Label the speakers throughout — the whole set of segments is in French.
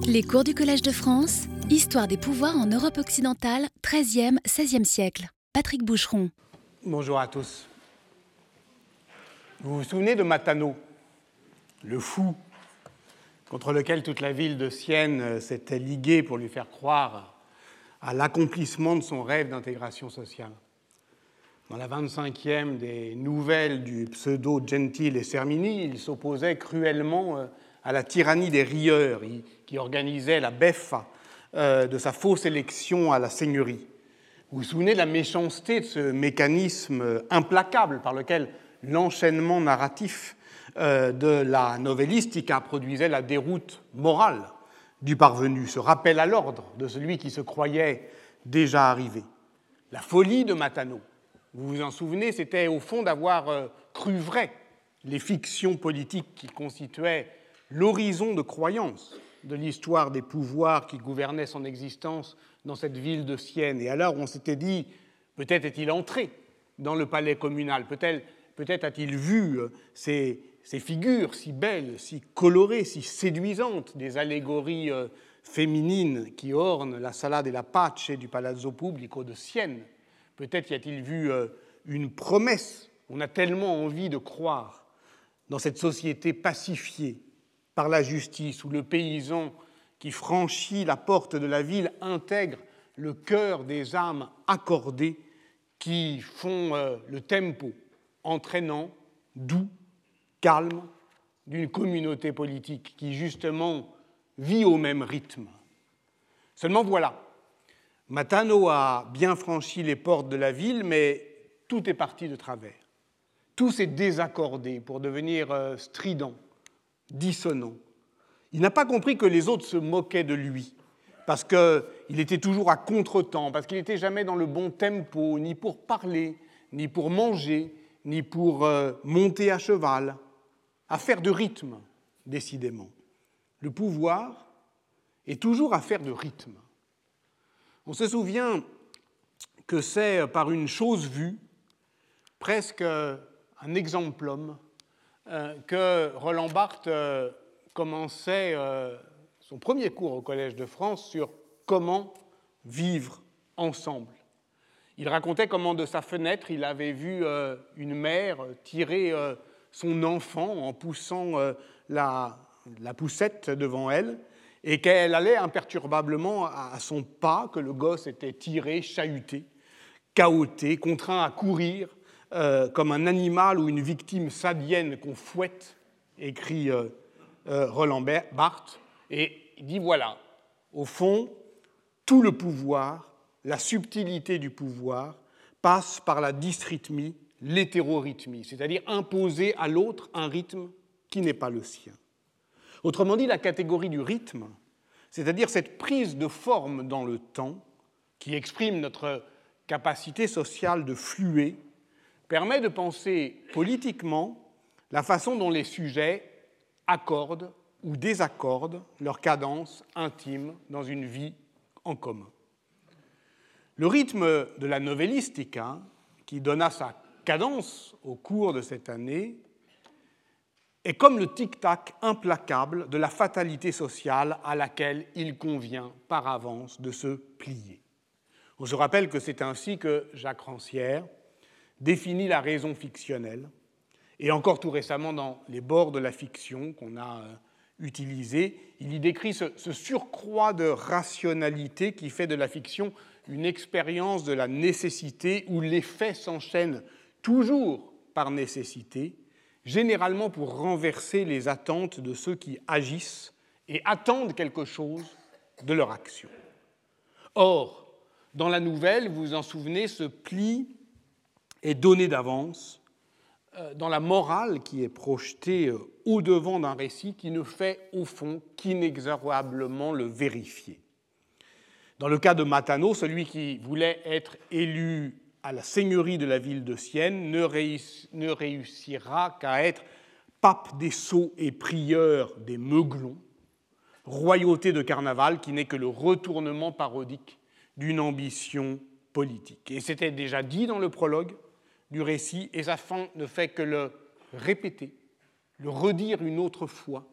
Speaker 1: Les cours du Collège de France, Histoire des pouvoirs en Europe occidentale, 13e, 16e siècle. Patrick Boucheron.
Speaker 2: Bonjour à tous. Vous vous souvenez de Matano, le fou contre lequel toute la ville de Sienne s'était liguée pour lui faire croire à l'accomplissement de son rêve d'intégration sociale? Dans la 25e des nouvelles du pseudo Gentile et Sermini, il s'opposait cruellement euh, à la tyrannie des rieurs qui organisait la beffa euh, de sa fausse élection à la seigneurie. Vous vous souvenez de la méchanceté de ce mécanisme implacable par lequel l'enchaînement narratif euh, de la novellistica produisait la déroute morale du parvenu, ce rappel à l'ordre de celui qui se croyait déjà arrivé. La folie de Matano, vous vous en souvenez, c'était au fond d'avoir euh, cru vrai les fictions politiques qui constituaient l'horizon de croyance de l'histoire des pouvoirs qui gouvernaient son existence dans cette ville de Sienne. Et alors on s'était dit, peut-être est-il entré dans le palais communal, peut-être peut a-t-il vu euh, ces, ces, figures si belles, si colorées, si séduisantes des allégories euh, féminines qui ornent la salade et la pace du Palazzo Pubblico de Sienne. Peut-être y a-t-il vu euh, une promesse. On a tellement envie de croire dans cette société pacifiée, par la justice, où le paysan qui franchit la porte de la ville intègre le cœur des âmes accordées qui font euh, le tempo entraînant, doux, calme d'une communauté politique qui justement vit au même rythme. Seulement voilà, Matano a bien franchi les portes de la ville, mais tout est parti de travers. Tout s'est désaccordé pour devenir euh, strident, dissonant. Il n'a pas compris que les autres se moquaient de lui, parce qu'il était toujours à contre-temps, parce qu'il n'était jamais dans le bon tempo, ni pour parler, ni pour manger, ni pour euh, monter à cheval, affaire de rythme, décidément. Le pouvoir est toujours affaire de rythme. On se souvient que c'est par une chose vue, presque un exemplum, euh, que Roland Barthes euh, commençait euh, son premier cours au Collège de France sur comment vivre ensemble. Il racontait comment de sa fenêtre il avait vu une mère tirer son enfant en poussant la, poussette devant elle et qu'elle allait imperturbablement à son pas, que le gosse était tiré, chahuté, cahoté, contraint à courir euh, comme un animal ou une victime sadienne qu'on fouette, écrit euh, euh, Roland Barthes, et il dit voilà, au fond, tout le pouvoir, la subtilité du pouvoir, passe par la dysrythmie, l'hétérorhythmie, c'est-à-dire imposer à l'autre un rythme qui n'est pas le sien. Autrement dit, la catégorie du rythme, c'est-à-dire cette prise de forme dans le temps qui exprime notre capacité sociale de fluer, permet de penser politiquement la façon dont les sujets accordent ou désaccordent leur cadence intime dans une vie en commun. Le rythme de la novellistica, qui donna sa cadence au cours de cette année, est comme le tic-tac implacable de la fatalité sociale à laquelle il convient par avance de se plier. On se rappelle que c'est ainsi que Jacques Rancière, définit la raison fictionnelle, et encore tout récemment dans les bords de la fiction qu'on a euh, utilisé, il y décrit ce, surcroît de rationalité qui fait de la fiction une expérience de la nécessité où les faits s'enchaînent toujours par nécessité, généralement pour renverser les attentes de ceux qui agissent et attendent quelque chose de leur action. Or, dans la nouvelle, vous vous en souvenez, ce pli est donné d'avance euh, dans la morale qui est projetée euh, au-devant d'un récit qui ne fait au fond qu'inexorablement le vérifier. Dans le cas de Matano, celui qui voulait être élu à la seigneurie de la ville de Sienne ne, réussira qu'à être pape des sceaux et prieur des meuglons, royauté de carnaval qui n'est que le retournement parodique d'une ambition politique. Et c'était déjà dit dans le prologue, du récit, et sa fin ne fait que le répéter, le redire une autre fois,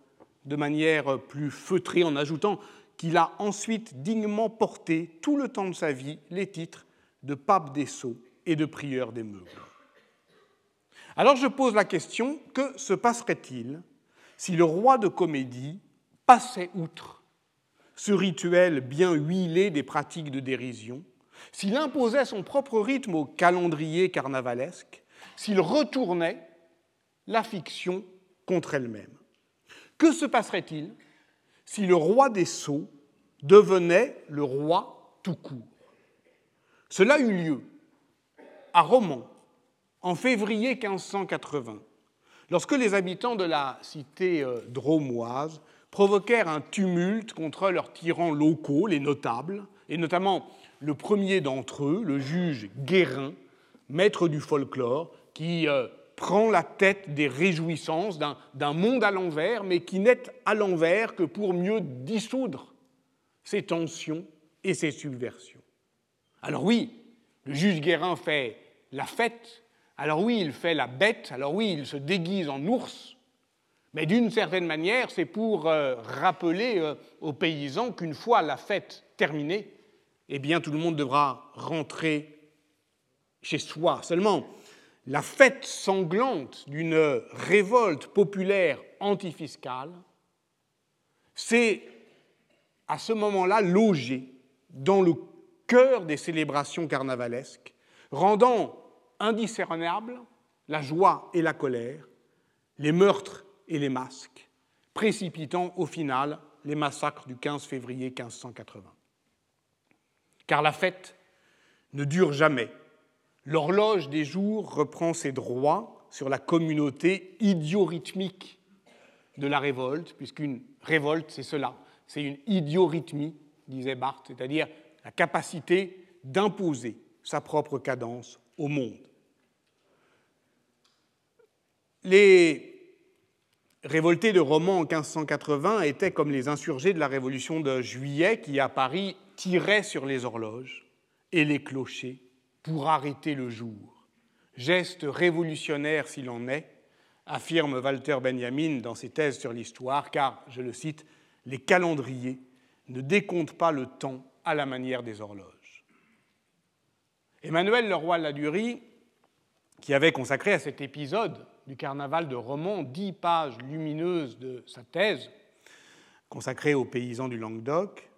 Speaker 2: de manière plus feutrée en ajoutant qu'il a ensuite dignement porté tout le temps de sa vie les titres de pape des sceaux et de prieur des meubles. Alors je pose la question, que se passerait-il si le roi de comédie passait outre ce rituel bien huilé des pratiques de dérision, s'il imposait son propre rythme au calendrier carnavalesque, s'il retournait la fiction contre elle-même. Que se passerait-il si le roi des sceaux devenait le roi tout court? Cela eut lieu à Romans en février 1580, lorsque les habitants de la cité euh, dromoise provoquèrent un tumulte contre leurs tyrans locaux, les notables, et notamment le premier d'entre eux, le juge Guérin, maître du folklore, qui euh, prend la tête des réjouissances d'un monde à l'envers, mais qui n'est à l'envers que pour mieux dissoudre ses tensions et ses subversions. Alors oui, le juge Guérin fait la fête, alors oui, il fait la bête, alors oui, il se déguise en ours, mais d'une certaine manière, c'est pour euh, rappeler euh, aux paysans qu'une fois la fête terminée, eh bien tout le monde devra rentrer chez soi. Seulement, la fête sanglante d'une révolte populaire antifiscale s'est à ce moment-là logée dans le cœur des célébrations carnavalesques, rendant indiscernables la joie et la colère, les meurtres et les masques, précipitant au final les massacres du 15 février 1580. Car la fête ne dure jamais. L'horloge des jours reprend ses droits sur la communauté idiorhythmique de la révolte, puisqu'une révolte, c'est cela, c'est une idiorhythmie, disait Barthes, c'est-à-dire la capacité d'imposer sa propre cadence au monde. Les révoltés de Romans en 1580 étaient comme les insurgés de la Révolution de Juillet qui, à Paris, tiraient sur les horloges et les clochers pour arrêter le jour. Geste révolutionnaire s'il en est, affirme Walter Benjamin dans ses thèses sur l'histoire, car, je le cite, les calendriers ne décomptent pas le temps à la manière des horloges. Emmanuel Leroy Ladurie, qui avait consacré à cet épisode du carnaval de Romans, dix pages lumineuses de sa thèse, consacrée aux paysans du Languedoc,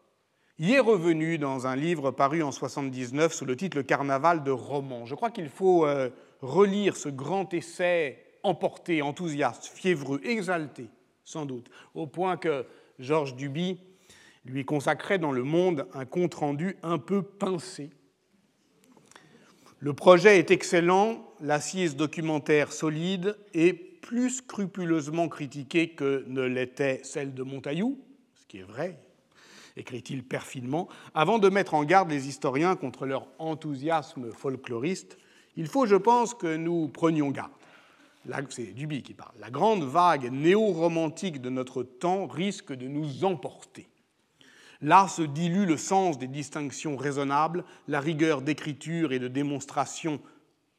Speaker 2: y est revenu dans un livre paru en 79 sous le titre carnaval de Romans. Je crois qu'il faut euh, relire ce grand essai emporté, enthousiaste, fiévreux, exalté, sans doute, au point que Georges Duby lui consacrait dans Le Monde un compte-rendu un peu pincé le projet est excellent, l'assise documentaire solide et plus scrupuleusement critiquée que ne l'était celle de Montaillou, ce qui est vrai, écrit-il perfidement. Avant de mettre en garde les historiens contre leur enthousiasme folkloriste, il faut, je pense, que nous prenions garde. C'est Duby qui parle. La grande vague néo-romantique de notre temps risque de nous emporter. Là se dilue le sens des distinctions raisonnables, la rigueur d'écriture et de démonstration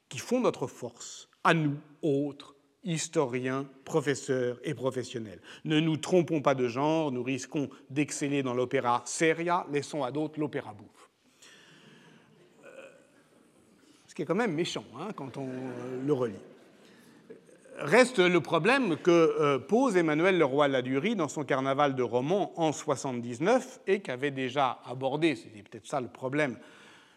Speaker 2: qui font notre force, à nous, autres, historiens, professeurs et professionnels. Ne nous trompons pas de genre, nous risquons d'exceller dans l'opéra seria, laissons à d'autres l'opéra bouffe. Euh, ce qui est quand même méchant hein, quand on euh, le relit. Reste le problème que euh, pose Emmanuel Leroy-Ladurie dans son Carnaval de Romans en 79 et qu'avait déjà abordé, c'était peut-être ça le problème,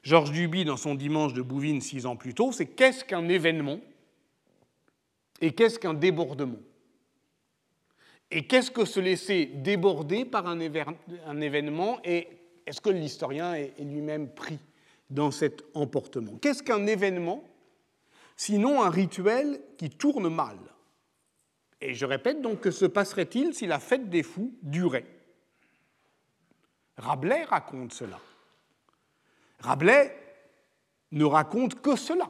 Speaker 2: Georges Duby dans son Dimanche de Bouvines six ans plus tôt, c'est qu'est-ce qu'un événement et qu'est-ce qu'un débordement? Et qu'est-ce que se laisser déborder par un, événement? Et est-ce que l'historien est lui-même pris dans cet emportement? Qu'est-ce qu'un événement? Sinon un rituel qui tourne mal. Et je répète donc que se passerait-il si la fête des fous durait? Rabelais raconte cela. Rabelais ne raconte que cela.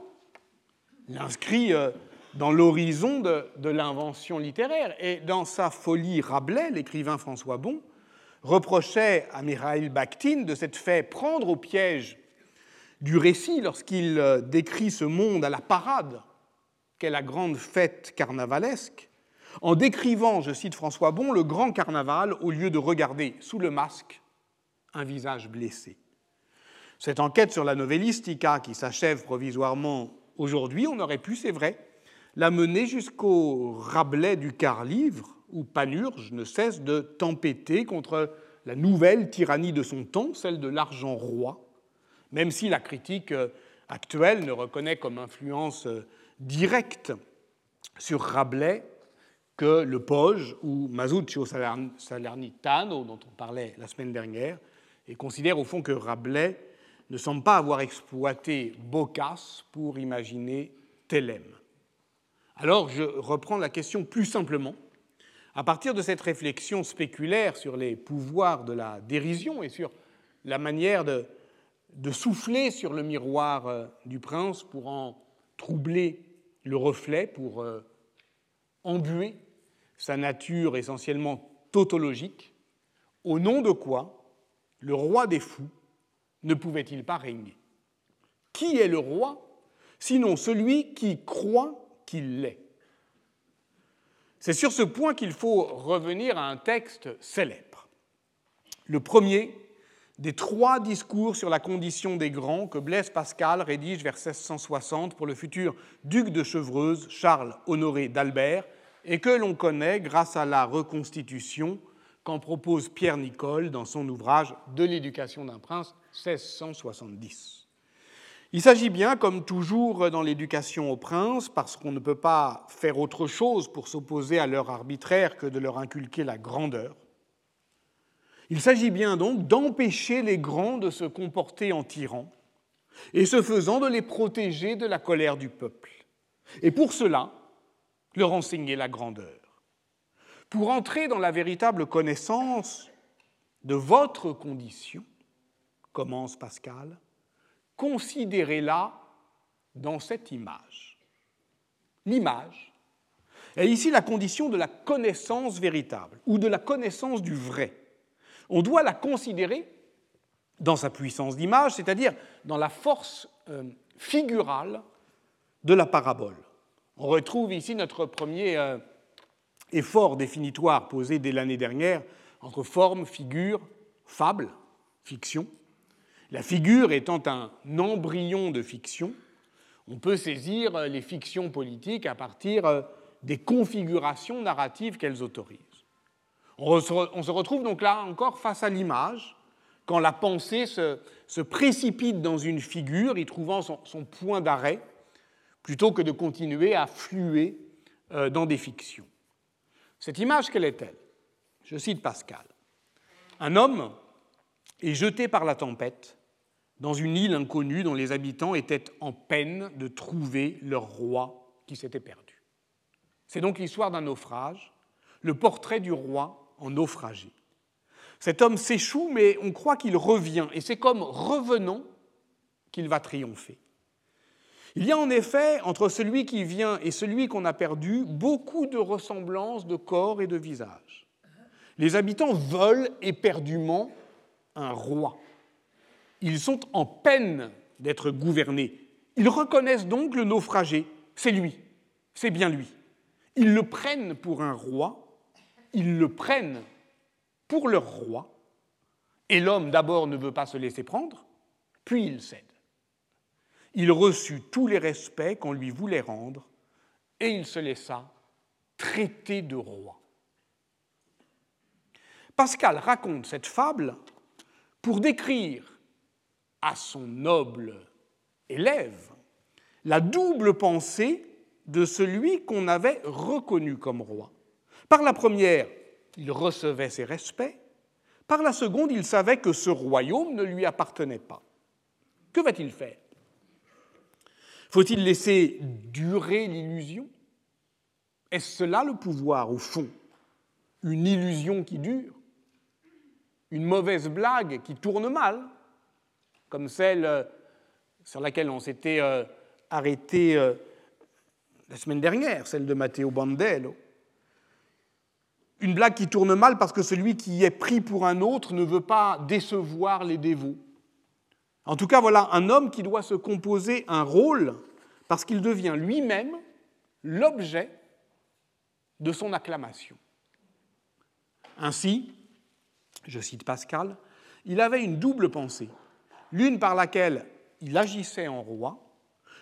Speaker 2: Il inscrit euh, dans l'horizon de, l'invention littéraire. Et dans sa folie, Rabelais, l'écrivain François Bon, reprochait à Mikhail Bakhtin de s'être fait prendre au piège du récit lorsqu'il décrit ce monde à la parade qu'est la grande fête carnavalesque, en décrivant, je cite François Bon, le grand carnaval au lieu de regarder sous le masque un visage blessé. Cette enquête sur la novellistica qui s'achève provisoirement aujourd'hui, on aurait pu, c'est vrai, la mener jusqu'au Rabelais du quart-livre, où Panurge ne cesse de tempêter contre la nouvelle tyrannie de son temps, celle de l'argent roi, même si la critique euh, actuelle ne reconnaît comme influence euh, directe sur Rabelais que le Poge ou Masuccio Salernitano, dont on parlait la semaine dernière, et considère au fond que Rabelais ne semble pas avoir exploité Boccace pour imaginer Thélème. Alors je reprends la question plus simplement. À partir de cette réflexion spéculaire sur les pouvoirs de la dérision et sur la manière de, souffler sur le miroir euh, du prince pour en troubler le reflet, pour euh, embuer sa nature essentiellement tautologique, au nom de quoi le roi des fous ne pouvait-il pas régner? Qui est le roi sinon celui qui croit l'est C'est sur ce point qu'il faut revenir à un texte célèbre. Le premier des trois discours sur la condition des grands que Blaise Pascal rédige vers 1660 pour le futur duc de Chevreuse, Charles Honoré d'Albert, et que l'on connaît grâce à la reconstitution qu'en propose Pierre Nicole dans son ouvrage De l'éducation d'un prince, 1670. Il s'agit bien, comme toujours dans l'éducation aux princes, parce qu'on ne peut pas faire autre chose pour s'opposer à leur arbitraire que de leur inculquer la grandeur. Il s'agit bien donc d'empêcher les grands de se comporter en tyrans, et ce faisant de les protéger de la colère du peuple. Et pour cela, leur enseigner la grandeur. Pour entrer dans la véritable connaissance de votre condition, commence Pascal, considérez-la dans cette image. L'image est ici la condition de la connaissance véritable ou de la connaissance du vrai. On doit la considérer dans sa puissance d'image, c'est-à-dire dans la force euh, figurale de la parabole. On retrouve ici notre premier euh, effort définitoire posé dès l'année dernière entre forme, figure, fable, fiction. La figure étant un embryon de fiction, on peut saisir les fictions politiques à partir euh, des configurations narratives qu'elles autorisent. On se retrouve donc là encore face à l'image, quand la pensée se, précipite dans une figure, y trouvant son point d'arrêt, plutôt que de continuer à fluer euh, dans des fictions. Cette image, quelle est-elle? Je cite Pascal. Un homme est jeté par la tempête dans une île inconnue dont les habitants étaient en peine de trouver leur roi qui s'était perdu. C'est donc l'histoire d'un naufrage, le portrait du roi en naufragé. Cet homme s'échoue, mais on croit qu'il revient, et c'est comme revenant qu'il va triompher. Il y a en effet entre celui qui vient et celui qu'on a perdu beaucoup de ressemblances de corps et de visage. Les habitants veulent éperdument un roi. Ils sont en peine d'être gouvernés. Ils reconnaissent donc le naufragé. C'est lui, c'est bien lui. Ils le prennent pour un roi, ils le prennent pour leur roi, et l'homme d'abord ne veut pas se laisser prendre, puis il cède il reçut tous les respects qu'on lui voulait rendre et il se laissa traiter de roi. Pascal raconte cette fable pour décrire à son noble élève la double pensée de celui qu'on avait reconnu comme roi. Par la première, il recevait ses respects, par la seconde, il savait que ce royaume ne lui appartenait pas. Que va-t-il faire? Faut-il laisser durer l'illusion? Est-ce cela le pouvoir, au fond? Une illusion qui dure? Une mauvaise blague qui tourne mal Comme celle euh, sur laquelle on s'était euh, arrêté euh, la semaine dernière, celle de Matteo Bandello. Une blague qui tourne mal parce que celui qui est pris pour un autre ne veut pas décevoir les dévots. En tout cas, voilà un homme qui doit se composer un rôle parce qu'il devient lui-même l'objet de son acclamation. Ainsi, je cite Pascal, il avait une double pensée, l'une par laquelle il agissait en roi,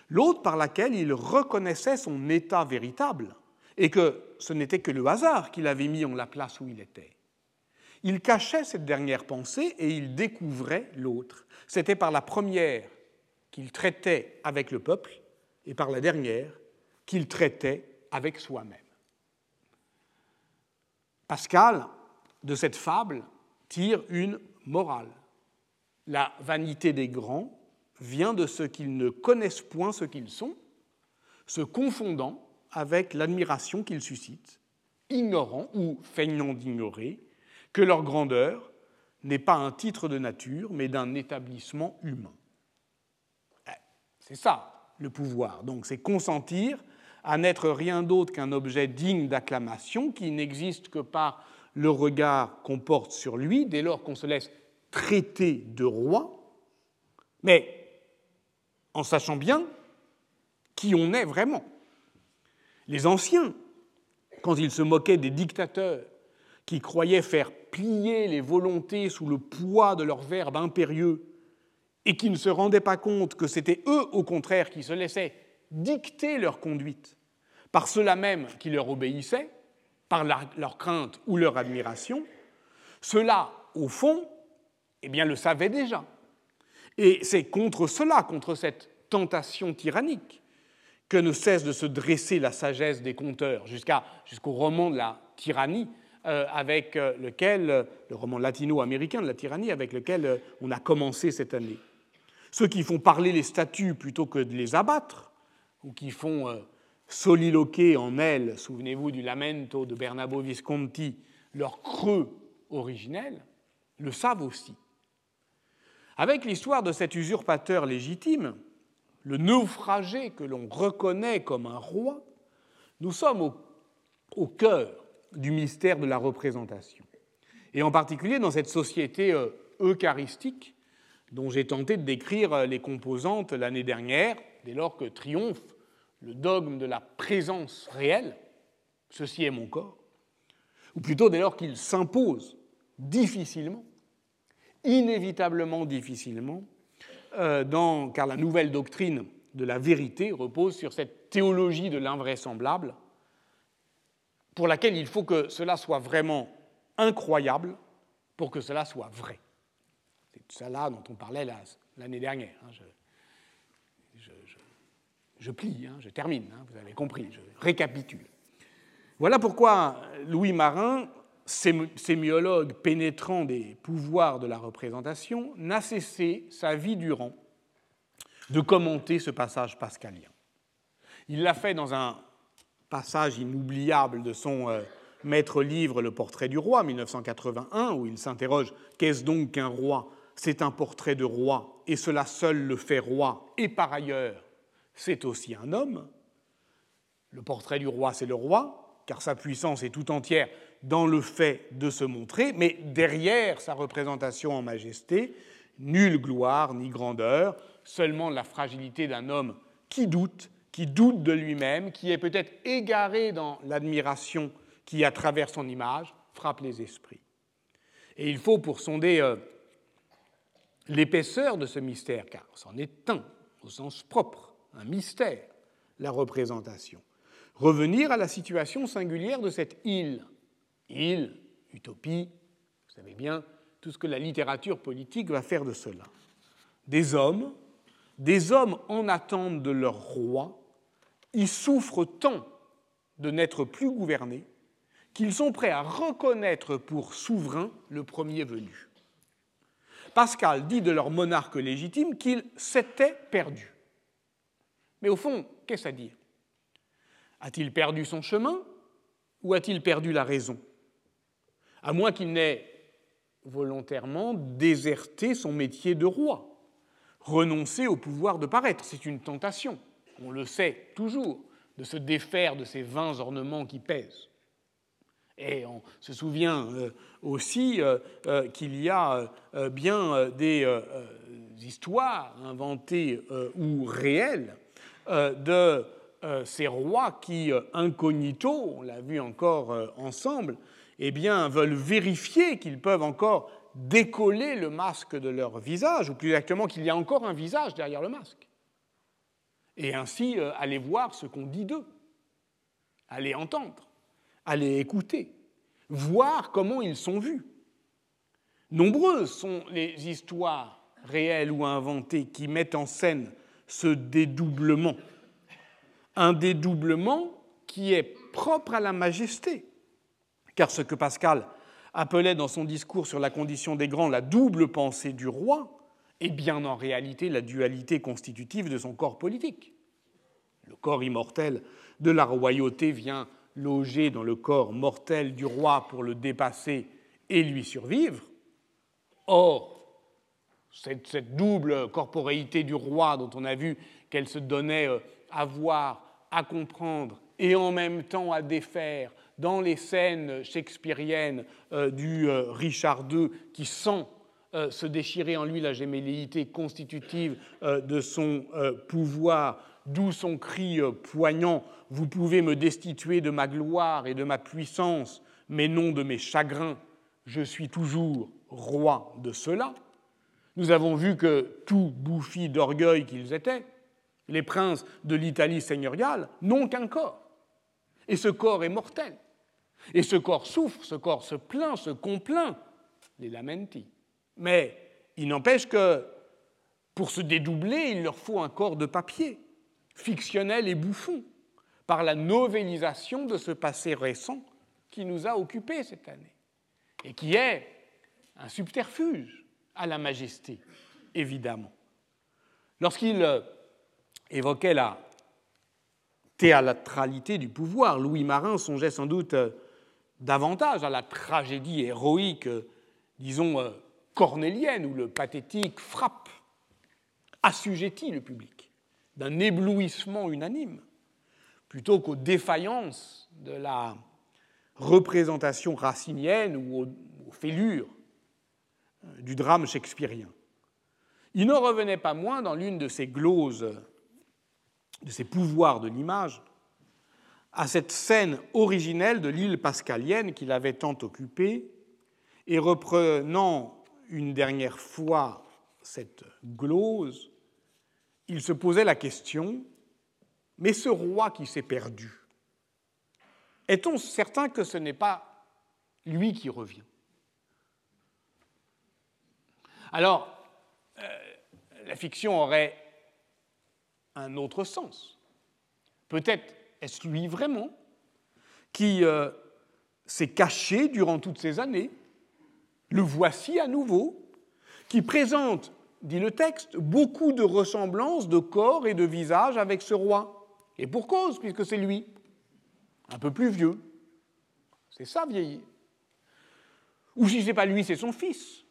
Speaker 2: l'autre par laquelle il reconnaissait son état véritable, et que ce n'était que le hasard qui l'avait mis en la place où il était. Il cachait cette dernière pensée et il découvrait l'autre. C'était par la première qu'il traitait avec le peuple et par la dernière qu'il traitait avec soi-même. Pascal, de cette fable, tire une morale. La vanité des grands vient de ce qu'ils ne connaissent point ce qu'ils sont, se confondant avec l'admiration qu'ils suscitent, ignorant ou feignant d'ignorer que leur grandeur n'est pas un titre de nature, mais d'un établissement humain. Eh, c'est ça, le pouvoir. Donc, c'est consentir à n'être rien d'autre qu'un objet digne d'acclamation qui n'existe que par le regard qu'on porte sur lui dès lors qu'on se laisse traiter de roi, mais en sachant bien qui on est vraiment. Les anciens, quand ils se moquaient des dictateurs qui croyaient faire plier les volontés sous le poids de leurs verbes impérieux et qui ne se rendaient pas compte que c'était eux, au contraire, qui se laissaient dicter leur conduite par ceux-là même qui leur obéissaient, par leur crainte ou leur admiration, ceux-là, au fond, eh bien, le savaient déjà. Et c'est contre cela, contre cette tentation tyrannique, que ne cesse de se dresser la sagesse des conteurs, jusqu'au roman de la tyrannie, euh, avec euh, lequel, euh, le roman latino-américain de la tyrannie, avec lequel on a commencé cette année. Ceux qui font parler les statues plutôt que de les abattre, ou qui font soliloquer en elles, souvenez-vous du lamento de Bernabo Visconti, leur creux originel, le savent aussi. Avec l'histoire de cet usurpateur légitime, le naufragé que l'on reconnaît comme un roi, nous sommes au, au, cœur du mystère de la représentation. Et en particulier dans cette société euh, eucharistique dont j'ai tenté de décrire euh, les composantes l'année dernière, dès lors que triomphe le dogme de la présence réelle, ceci est mon corps, ou plutôt dès lors qu'il s'impose difficilement, inévitablement difficilement, euh, car la nouvelle doctrine de la vérité repose sur cette théologie de l'invraisemblable, pour laquelle il faut que cela soit vraiment incroyable pour que cela soit vrai. C'est cela dont on parlait l'année dernière. Hein. Plie, hein, je termine, hein, vous avez compris, je récapitule. Voilà pourquoi Louis Marin, sémiologue pénétrant des pouvoirs de la représentation, n'a cessé sa vie durant de commenter ce passage pascalien. Il l'a fait dans un passage inoubliable de son euh, maître livre Le portrait du roi, 1981, où il s'interroge Qu'est-ce donc qu'un roi? C'est un portrait de roi, et cela seul le fait roi, et par ailleurs c'est aussi un homme. Le portrait du roi, c'est le roi, car sa puissance est tout entière dans le fait de se montrer, mais derrière sa représentation en majesté, nulle gloire ni grandeur, seulement la fragilité d'un homme qui doute, qui doute de lui-même, qui est peut-être égaré dans l'admiration qui, à travers son image, frappe les esprits. Et il faut, pour sonder euh, l'épaisseur de ce mystère, car c'en est un au sens propre, un mystère, la représentation. Revenir à la situation singulière de cette île. Île, utopie, vous savez bien tout ce que la littérature politique va faire de cela. Des hommes, des hommes en attente de leur roi, ils souffrent tant de n'être plus gouvernés qu'ils sont prêts à reconnaître pour souverain le premier venu. Pascal dit de leur monarque légitime qu'il s'était perdu. Mais au fond, qu'est-ce à dire? A-t-il perdu son chemin ou a-t-il perdu la raison? À moins qu'il n'ait volontairement déserté son métier de roi, renoncé au pouvoir de paraître. C'est une tentation, on le sait toujours, de se défaire de ces vains ornements qui pèsent. Et on se souvient euh, aussi euh, euh, qu'il y a bien des histoires inventées ou réelles de euh, ces rois qui, euh, incognito, on l'a vu encore euh, ensemble, eh bien, veulent vérifier qu'ils peuvent encore décoller le masque de leur visage, ou plus exactement qu'il y a encore un visage derrière le masque. Et ainsi aller voir ce qu'on dit d'eux, aller entendre, aller écouter, voir comment ils sont vus. Nombreuses sont les histoires réelles ou inventées qui mettent en scène ce dédoublement un dédoublement qui est propre à la majesté. Car ce que Pascal appelait dans son discours sur la condition des grands la double pensée du roi est bien en réalité la dualité constitutive de son corps politique. Le corps immortel de la royauté vient loger dans le corps mortel du roi pour le dépasser et lui survivre. Or, cette, double corporéité du roi dont on a vu qu'elle se donnait euh, à voir à comprendre et en même temps à défaire dans les scènes shakespeariennes euh, du euh, Richard II qui sent se déchirer en lui la gémelléité constitutive de son pouvoir, d'où son cri poignant Vous pouvez me destituer de ma gloire et de ma puissance, mais non de mes chagrins. Je suis toujours roi de cela. Nous avons vu que tout bouffi d'orgueil qu'ils étaient, les princes de l'Italie seigneuriale n'ont qu'un corps. Et ce corps est mortel. Et ce corps souffre, ce corps se plaint, se complaint, les lamenti. Mais il n'empêche que pour se dédoubler, il leur faut un corps de papier, fictionnel et bouffon, par la novélisation de ce passé récent qui nous a occupés cette année, et qui est un subterfuge à la majesté, évidemment. Lorsqu'il évoquait la théâtralité du pouvoir. Louis Marin songeait sans doute euh, davantage à la tragédie héroïque, euh, disons, euh, cornélienne, où le pathétique frappe, assujettit le public d'un éblouissement unanime, plutôt qu'aux défaillances de la représentation racinienne ou aux, fêlures du drame shakespearien. Il n'en revenait pas moins dans l'une de ces gloses de ses pouvoirs de l'image à cette scène originelle de l'île pascalienne qu'il avait tant occupée, et reprenant une dernière fois cette glose, il se posait la question, mais ce roi qui s'est perdu, est-on certain que ce n'est pas lui qui revient? Alors, euh, la fiction aurait un autre sens. Peut-être est-ce lui vraiment qui euh, s'est caché durant toutes ces années. Le voici à nouveau, qui présente, dit le texte, beaucoup de ressemblances de corps et de visage avec ce roi. Et pour cause, puisque c'est lui, un peu plus vieux. C'est ça, vieillir. Ou si ce n'est pas lui, c'est son fils.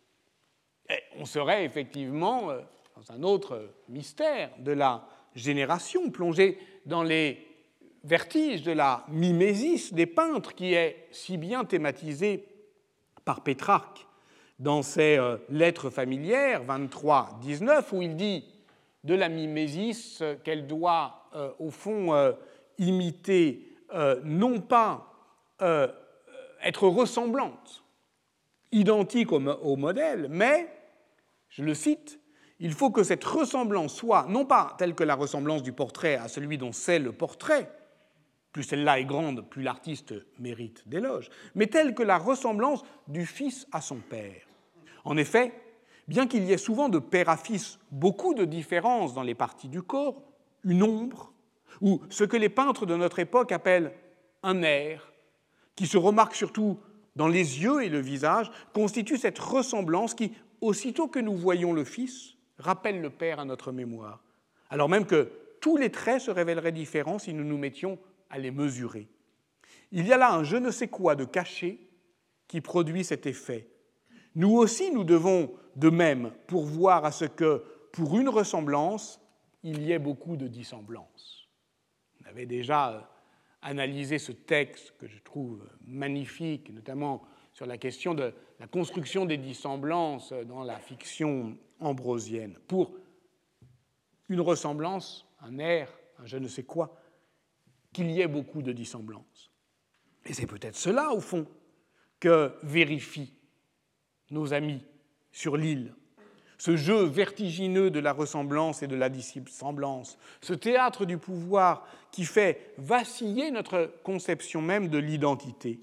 Speaker 2: Et on serait effectivement euh, dans un autre mystère de la génération, plongée dans les vertiges de la mimésis des peintres qui est si bien thématisée par Pétrarque dans ses euh, lettres familières 23-19 où il dit de la mimésis qu'elle doit euh, au fond imiter non pas être ressemblante, identique au modèle, mais, je le cite, il faut que cette ressemblance soit non pas telle que la ressemblance du portrait à celui dont c'est le portrait, plus celle-là est grande, plus l'artiste mérite d'éloge, mais telle que la ressemblance du fils à son père. En effet, bien qu'il y ait souvent de père à fils beaucoup de différences dans les parties du corps, une ombre, ou ce que les peintres de notre époque appellent un air, qui se remarque surtout dans les yeux et le visage, constitue cette ressemblance qui, aussitôt que nous voyons le Fils, rappelle le Père à notre mémoire, alors même que tous les traits se révéleraient différents si nous nous mettions à les mesurer. Il y a là un je ne sais quoi de caché qui produit cet effet. Nous aussi, nous devons de même pourvoir à ce que, pour une ressemblance, il y ait beaucoup de dissemblance. On avait déjà analysé ce texte que je trouve magnifique, notamment sur la question de la construction des dissemblances dans la fiction ambrosienne. Pour une ressemblance, un air, un je ne sais quoi, qu'il y ait beaucoup de dissemblances. Et c'est peut-être cela, au fond, que vérifient nos amis sur l'île. Ce jeu vertigineux de la ressemblance et de la dissemblance, ce théâtre du pouvoir qui fait vaciller notre conception même de l'identité.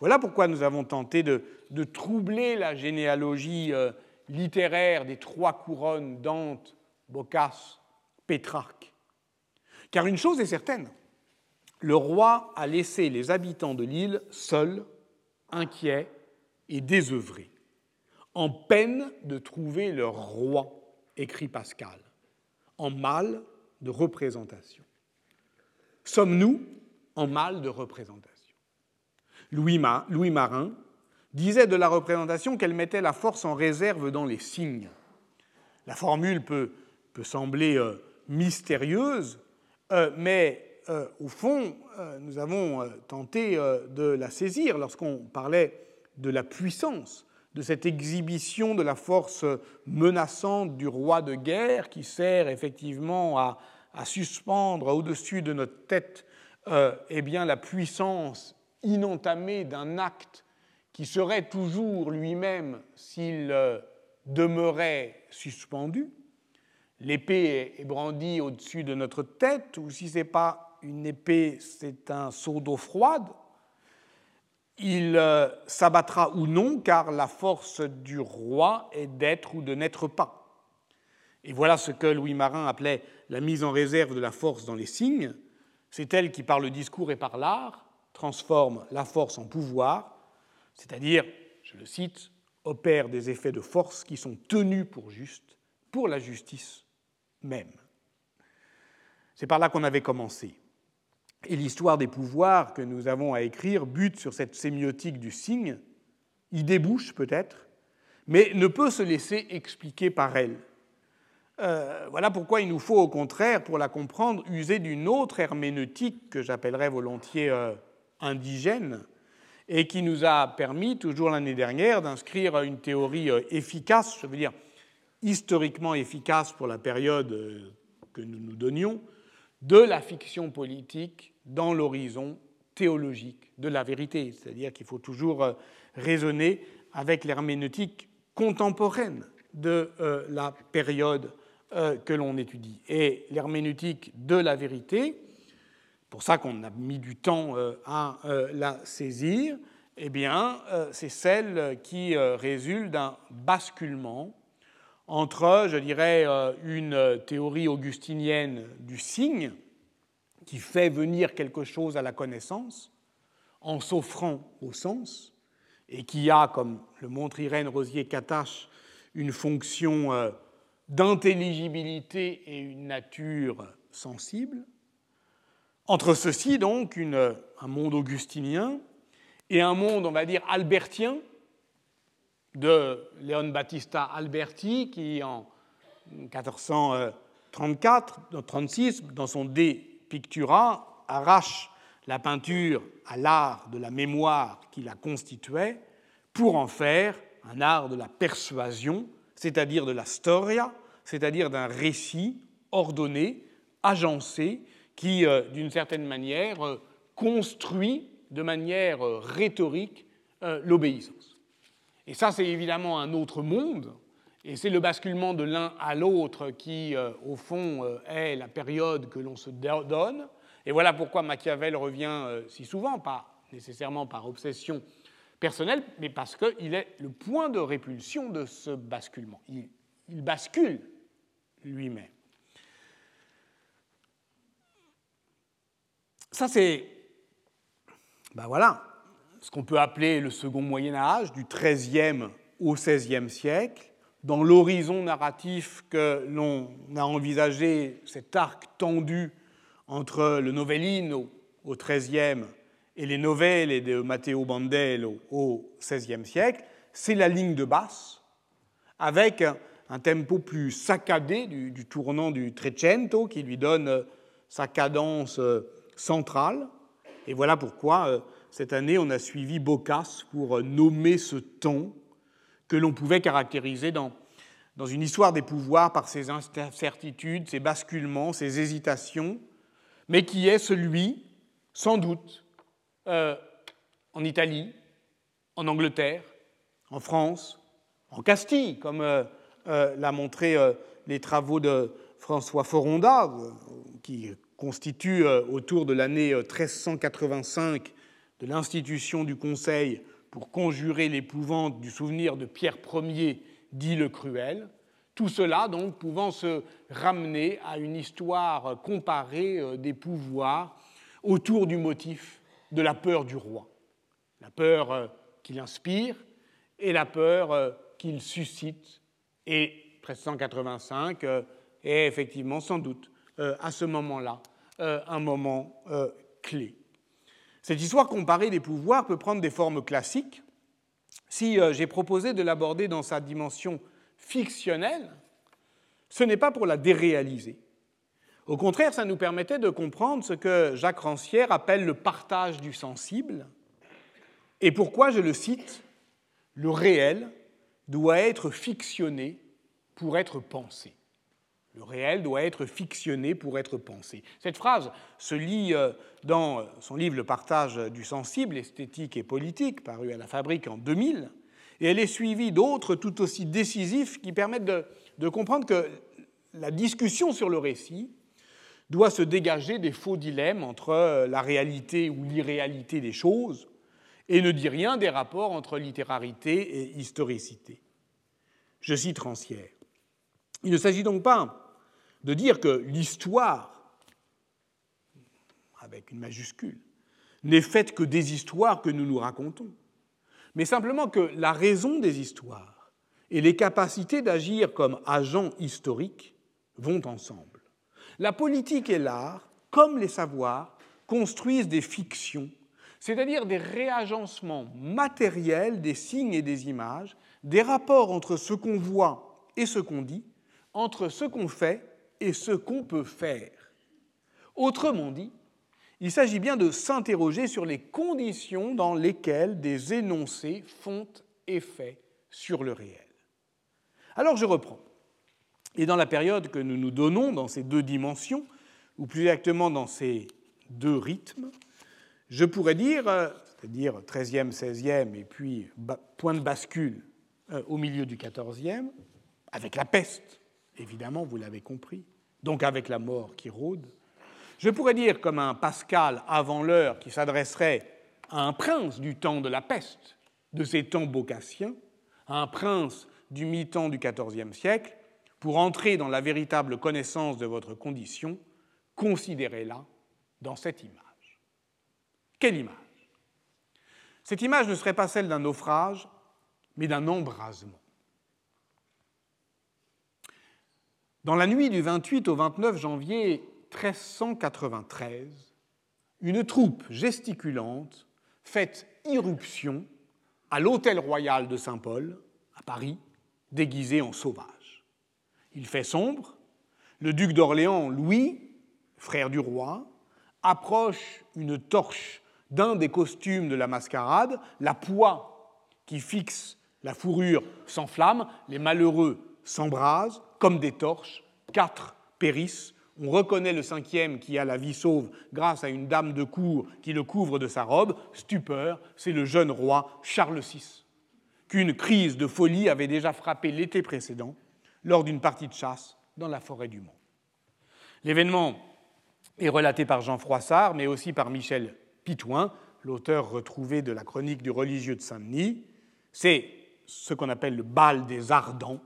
Speaker 2: Voilà pourquoi nous avons tenté de, troubler la généalogie euh, littéraire des trois couronnes Dante, Boccace, Pétrarque. Car une chose est certaine, le roi a laissé les habitants de l'île seuls, inquiets et désœuvrés, en peine de trouver leur roi, écrit Pascal, en mal de représentation. Sommes-nous en mal de représentation? Louis, Marin disait de la représentation qu'elle mettait la force en réserve dans les signes. La formule peut, sembler euh, mystérieuse, euh, mais euh, au fond, nous avons tenté de la saisir lorsqu'on parlait de la puissance, de cette exhibition de la force menaçante du roi de guerre qui sert effectivement à, suspendre au-dessus de notre tête eh bien, la puissance inentamée d'un acte qui serait toujours lui-même s'il demeurait suspendu. L'épée est brandie au-dessus de notre tête, ou si ce n'est pas une épée, c'est un seau d'eau froide. Il euh, s'abattra ou non, car la force du roi est d'être ou de n'être pas. Et voilà ce que Louis Marin appelait la mise en réserve de la force dans les signes. C'est elle qui, par le discours et par l'art, transforme la force en pouvoir, c'est-à-dire, je le cite, opère des effets de force qui sont tenus pour justes, pour la justice même. C'est par là qu'on avait commencé. Et l'histoire des pouvoirs que nous avons à écrire bute sur cette sémiotique du signe, y débouche peut-être, mais ne peut se laisser expliquer par elle. Euh, voilà pourquoi il nous faut au contraire, pour la comprendre, user d'une autre herméneutique que j'appellerais volontiers euh, indigène, et qui nous a permis, toujours l'année dernière, d'inscrire une théorie euh, efficace, je veux dire historiquement efficace pour la période que nous nous donnions, de la fiction politique dans l'horizon théologique de la vérité. C'est-à-dire qu'il faut toujours euh, raisonner avec l'herméneutique contemporaine de euh, la période euh, que l'on étudie. Et l'herméneutique de la vérité, pour ça qu'on a mis du temps à la saisir, eh bien, c'est celle qui résulte d'un basculement entre, je dirais, une théorie augustinienne du signe, qui fait venir quelque chose à la connaissance en s'offrant au sens, et qui a, comme le montre Irène Rosier-Catache, une fonction euh, d'intelligibilité et une nature sensible. Entre ceci, donc, un monde augustinien et un monde, on va dire, albertien, de Leon Battista Alberti, qui en 1434, 36, dans son dé Pictura arrache la peinture à l'art de la mémoire qui la constituait pour en faire un art de la persuasion, c'est-à-dire de la storia, c'est-à-dire d'un récit ordonné, agencé, qui, euh, d'une certaine manière, euh, construit de manière euh, rhétorique l'obéissance. Et ça, c'est évidemment un autre monde, et c'est le basculement de l'un à l'autre qui, euh, au fond, euh, est la période que l'on se donne. Et voilà pourquoi Machiavel revient euh, si souvent, pas nécessairement par obsession personnelle, mais parce qu'il est le point de répulsion de ce basculement. Il, bascule lui-même. Ça, c'est, ben voilà, ce qu'on peut appeler le second Moyen Âge, du XIIIe au XVIe siècle dans l'horizon narratif que l'on a envisagé, cet arc tendu entre le Novelline au XIIIe et les nouvelles de Matteo Bandel au XVIe siècle, c'est la ligne de basse, avec un tempo plus saccadé du, tournant du Trecento qui lui donne sa cadence centrale. Et voilà pourquoi euh, cette année on a suivi Boccace pour nommer ce ton que l'on pouvait caractériser dans, dans une histoire des pouvoirs par ses incertitudes, ses basculements, ses hésitations, mais qui est celui sans doute euh, en Italie, en Angleterre, en France, en Castille, comme euh, euh, l'a montré les travaux de François Foronda, qui constitue autour de l'année 1385 de l'institution du Conseil pour conjurer l'épouvante du souvenir de Pierre Ier, dit le Cruel. Tout cela, donc, pouvant se ramener à une histoire comparée des pouvoirs autour du motif de la peur du roi, la peur euh, qu'il inspire et la peur euh, qu'il suscite. Et 1385 euh, est effectivement sans doute à ce moment-là un moment clé. Cette histoire comparée des pouvoirs peut prendre des formes classiques. Si j'ai proposé de l'aborder dans sa dimension fictionnelle, ce n'est pas pour la déréaliser, au contraire, ça nous permettait de comprendre ce que Jacques Rancière appelle le partage du sensible, et pourquoi, je le cite, le réel doit être fictionné pour être pensé. Le réel doit être fictionné pour être pensé. Cette phrase se lit euh, dans son livre Le partage du sensible, esthétique et politique, paru à la Fabrique en 2000, et elle est suivie d'autres tout aussi décisifs qui permettent de, de comprendre que la discussion sur le récit doit se dégager des faux dilemmes entre euh, la réalité ou l'irréalité des choses et ne dit rien des rapports entre littérarité et historicité. Je cite Rancière. Il ne s'agit donc pas de dire que l'histoire, avec une majuscule, n'est faite que des histoires que nous nous racontons, mais simplement que la raison des histoires et les capacités d'agir comme agents historiques vont ensemble. La politique et l'art, comme les savoirs, construisent des fictions, c'est-à-dire des réagencements matériels des signes et des images, des rapports entre ce qu'on voit et ce qu'on dit, entre ce qu'on fait et ce qu'on peut faire. Autrement dit, il s'agit bien de s'interroger sur les conditions dans lesquelles des énoncés font effet sur le réel. Alors je reprends. Et dans la période que nous nous donnons dans ces deux dimensions, ou plus exactement dans ces deux rythmes, je pourrais dire, euh, c'est-à-dire 13e, 16e, et puis point de bascule euh, au milieu du 14e, avec la peste, évidemment, vous l'avez compris, donc avec la mort qui rôde, je pourrais dire comme un Pascal avant l'heure qui s'adresserait à un prince du temps de la peste, de ces temps bocassiens, à un prince du mi-temps du XIVe siècle, pour entrer dans la véritable connaissance de votre condition, considérez-la dans cette image. Quelle image? Cette image ne serait pas celle d'un naufrage, mais d'un embrasement. Dans la nuit du 28 au 29 janvier 1393, une troupe gesticulante fait irruption à l'hôtel royal de Saint-Paul, à Paris, déguisée en sauvage. Il fait sombre. Le duc d'Orléans, Louis, frère du roi, approche une torche d'un des costumes de la mascarade. La poix qui fixe la fourrure s'enflamme, les malheureux s'embrasent comme des torches. Quatre périssent. On reconnaît le cinquième qui a la vie sauve grâce à une dame de cour qui le couvre de sa robe. Stupeur, c'est le jeune roi Charles VI, qu'une crise de folie avait déjà frappé l'été précédent lors d'une partie de chasse dans la forêt du Mont. L'événement est relaté par Jean Froissart, mais aussi par Michel Pitouin, l'auteur retrouvé de la chronique du religieux de Saint-Denis. C'est ce qu'on appelle le bal des Ardents,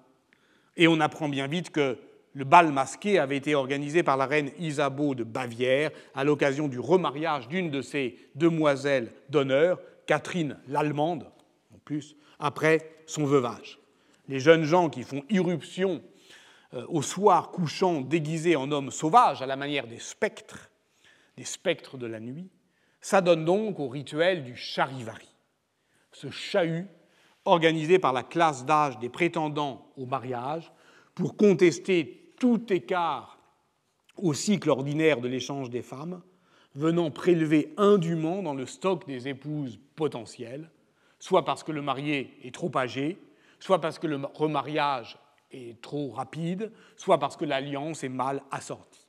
Speaker 2: et on apprend bien vite que le bal masqué avait été organisé par la reine Isabeau de Bavière à l'occasion du remariage d'une de ses demoiselles d'honneur, Catherine l'Allemande, en plus, après son veuvage. Les jeunes gens qui font irruption euh, au soir couchant déguisés en hommes sauvages à la manière des spectres, des spectres de la nuit, s'adonnent donc au rituel du charivari, ce chahut organisé par la classe d'âge des prétendants au mariage pour contester tout écart au cycle ordinaire de l'échange des femmes, venant prélever indûment dans le stock des épouses potentielles, soit parce que le marié est trop âgé, soit parce que le remariage est trop rapide, soit parce que l'alliance est mal assortie.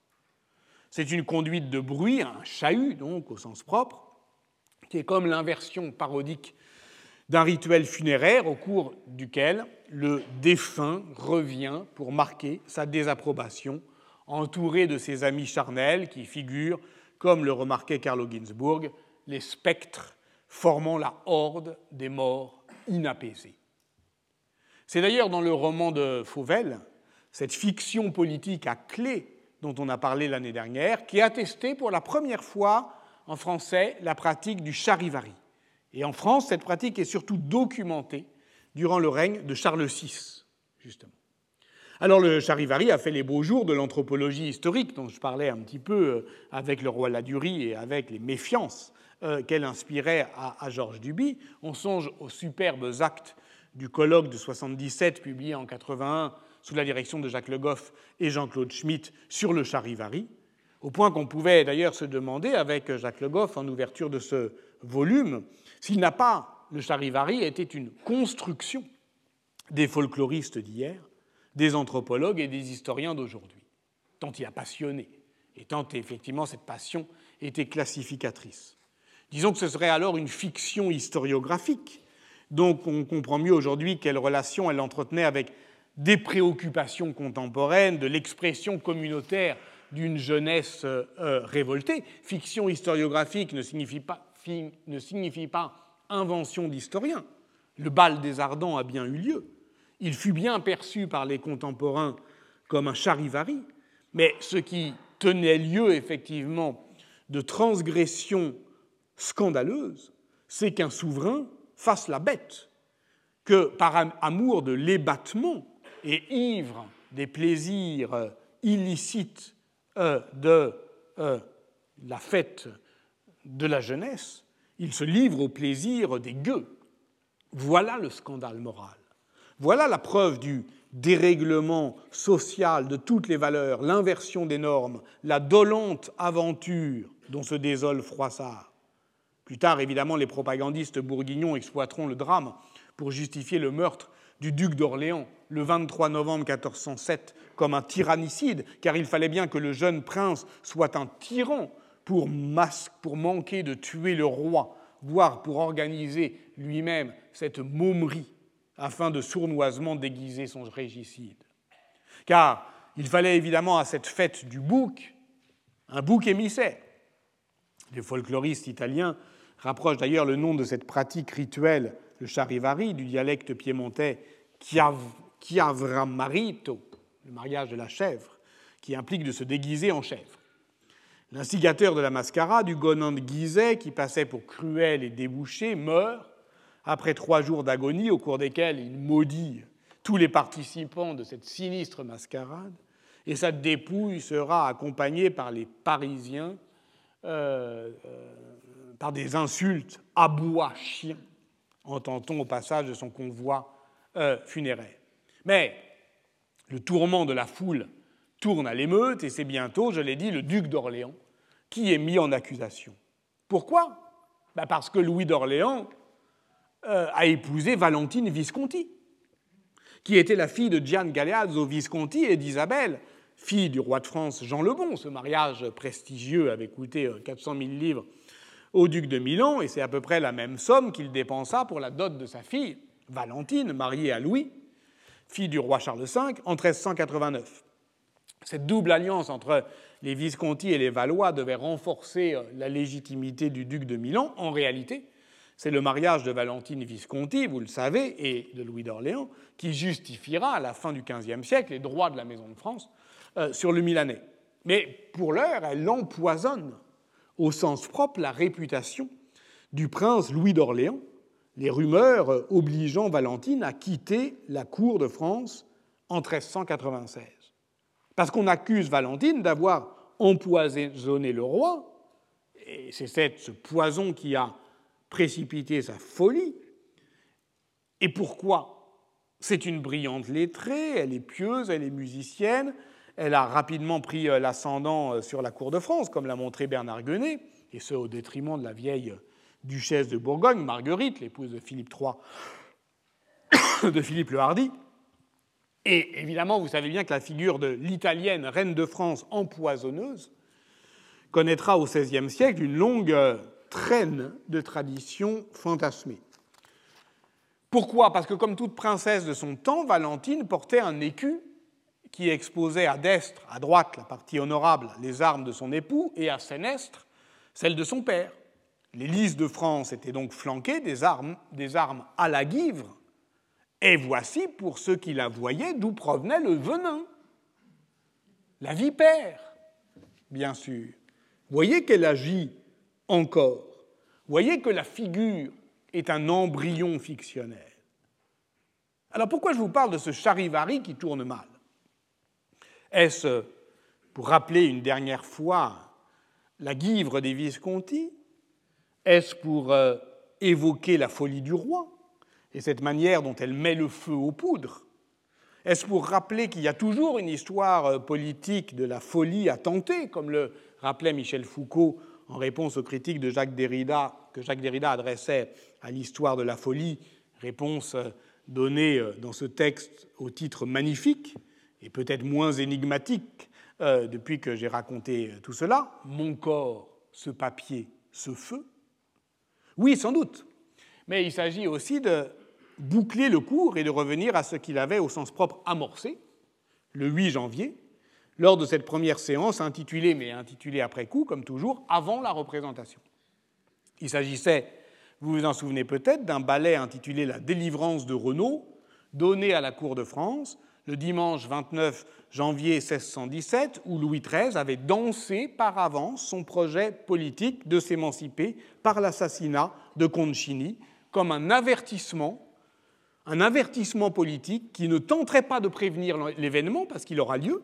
Speaker 2: C'est une conduite de bruit, un chahut donc au sens propre, qui est comme l'inversion parodique d'un rituel funéraire au cours duquel le défunt revient pour marquer sa désapprobation, entouré de ses amis charnels qui figurent, comme le remarquait Carlo Ginzburg, les spectres formant la horde des morts inapaisés. C'est d'ailleurs dans le roman de Fauvel, cette fiction politique à clé dont on a parlé l'année dernière, qui a attesté pour la première fois en français la pratique du charivari. Et en France, cette pratique est surtout documentée durant le règne de Charles VI, justement. Alors le Charivari a fait les beaux jours de l'anthropologie historique dont je parlais un petit peu euh, avec le roi Ladurie et avec les méfiances euh, qu'elle inspirait à, Georges Duby. On songe aux superbes actes du colloque de 77 publié en 81 sous la direction de Jacques Le Goff et Jean-Claude Schmitt sur le Charivari, au point qu'on pouvait d'ailleurs se demander avec Jacques Le Goff en ouverture de ce volume s'il n'a pas, le Charivari, été une construction des folkloristes d'hier, des anthropologues et des historiens d'aujourd'hui, tant il a passionné et tant effectivement cette passion était classificatrice. Disons que ce serait alors une fiction historiographique, donc on comprend mieux aujourd'hui quelle relation elle entretenait avec des préoccupations contemporaines, de l'expression communautaire d'une jeunesse euh, révoltée. Fiction historiographique ne signifie pas invention d'historien. Le bal des Ardents a bien eu lieu. Il fut bien perçu par les contemporains comme un charivari, mais ce qui tenait lieu effectivement de transgression scandaleuse, c'est qu'un souverain fasse la bête, que par amour de l'ébattement et ivre des plaisirs illicites euh, de euh, la fête de la jeunesse, il se livre au plaisir des gueux. Voilà le scandale moral. Voilà la preuve du dérèglement social de toutes les valeurs, l'inversion des normes, la dolente aventure dont se désole Froissart. Plus tard, évidemment, les propagandistes bourguignons exploiteront le drame pour justifier le meurtre du duc d'Orléans le 23 novembre 1407 comme un tyrannicide, car il fallait bien que le jeune prince soit un tyran pour, manquer de tuer le roi, voire pour organiser lui-même cette momerie afin de sournoisement déguiser son régicide. Car il fallait évidemment à cette fête du bouc un bouc émissaire. Les folkloristes italiens rapprochent d'ailleurs le nom de cette pratique rituelle, le charivari, du dialecte piémontais chiavramarito, le mariage de la chèvre, qui implique de se déguiser en chèvre. L'instigateur de la mascarade, Hugonin de Guizet, qui passait pour cruel et débouché, meurt après trois jours d'agonie au cours desquels il maudit tous les participants de cette sinistre mascarade, et sa dépouille sera accompagnée par les Parisiens euh, euh, par des insultes abois chiens, entend-on au passage de son convoi euh, funéraire. Mais le tourment de la foule tourne à l'émeute et c'est bientôt, je l'ai dit, le duc d'Orléans qui est mis en accusation. Pourquoi? Ben Parce que Louis d'Orléans euh, a épousé Valentine Visconti, qui était la fille de Gian Galeazzo Visconti et d'Isabelle, fille du roi de France Jean le Bon. Ce mariage prestigieux avait coûté 400 euh, 000 livres au duc de Milan, et c'est à peu près la même somme qu'il dépensa pour la dot de sa fille, Valentine, mariée à Louis, fille du roi Charles V, en 1389. Cette double alliance entre les Visconti et les Valois devait renforcer euh, la légitimité du duc de Milan. En réalité, c'est le mariage de Valentine Visconti, vous le savez, et de Louis d'Orléans, qui justifiera à la fin du XVe siècle les droits de la Maison de France euh, sur le Milanais. Mais pour l'heure, elle empoisonne au sens propre la réputation du prince Louis d'Orléans, les rumeurs euh, obligeant Valentine à quitter la cour de France en 1396. Parce qu'on accuse Valentine d'avoir empoisonné le roi, et c'est ce poison qui a précipité sa folie. Et pourquoi? C'est une brillante lettrée, elle est pieuse, elle est musicienne, elle a rapidement pris euh, l'ascendant euh, sur la cour de France, comme l'a montré Bernard Guenet, et ce au détriment de la vieille duchesse de Bourgogne, Marguerite, l'épouse de Philippe III, de Philippe le Hardy. Et évidemment, vous savez bien que la figure de l'italienne reine de France empoisonneuse connaîtra au XVIe siècle une longue traîne de traditions fantasmées. Pourquoi? Parce que comme toute princesse de son temps, Valentine portait un écu qui exposait à destre, à droite, la partie honorable, les armes de son époux, et à sénestre, celles de son père. Les lices de France étaient donc flanquées des armes, des armes à la guivre, et voici, pour ceux qui la voyaient, d'où provenait le venin. La vipère, bien sûr. Voyez qu'elle agit encore. Voyez que la figure est un embryon fictionnel. Alors pourquoi je vous parle de ce charivari qui tourne mal? Est-ce pour rappeler une dernière fois la guivre des Visconti? Est-ce pour euh, évoquer la folie du roi? Et cette manière dont elle met le feu aux poudres Est-ce pour rappeler qu'il y a toujours une histoire euh, politique de la folie à tenter, comme le rappelait Michel Foucault en réponse aux critiques de Jacques Derrida, que Jacques Derrida adressait à l'histoire de la folie, réponse euh, donnée euh, dans ce texte au titre magnifique et peut-être moins énigmatique depuis que j'ai raconté tout cela, Mon corps, ce papier, ce feu? Oui, sans doute. Mais il s'agit aussi de boucler le cours et de revenir à ce qu'il avait au sens propre amorcé le 8 janvier, lors de cette première séance intitulée, mais intitulée après coup, comme toujours, avant la représentation. Il s'agissait, vous vous en souvenez peut-être, d'un ballet intitulé La délivrance de Renaud, donné à la Cour de France le dimanche 29 janvier 1617, où Louis XIII avait dansé par avance son projet politique de s'émanciper par l'assassinat de Concini, comme un avertissement un avertissement politique qui ne tenterait pas de prévenir l'événement parce qu'il aura lieu,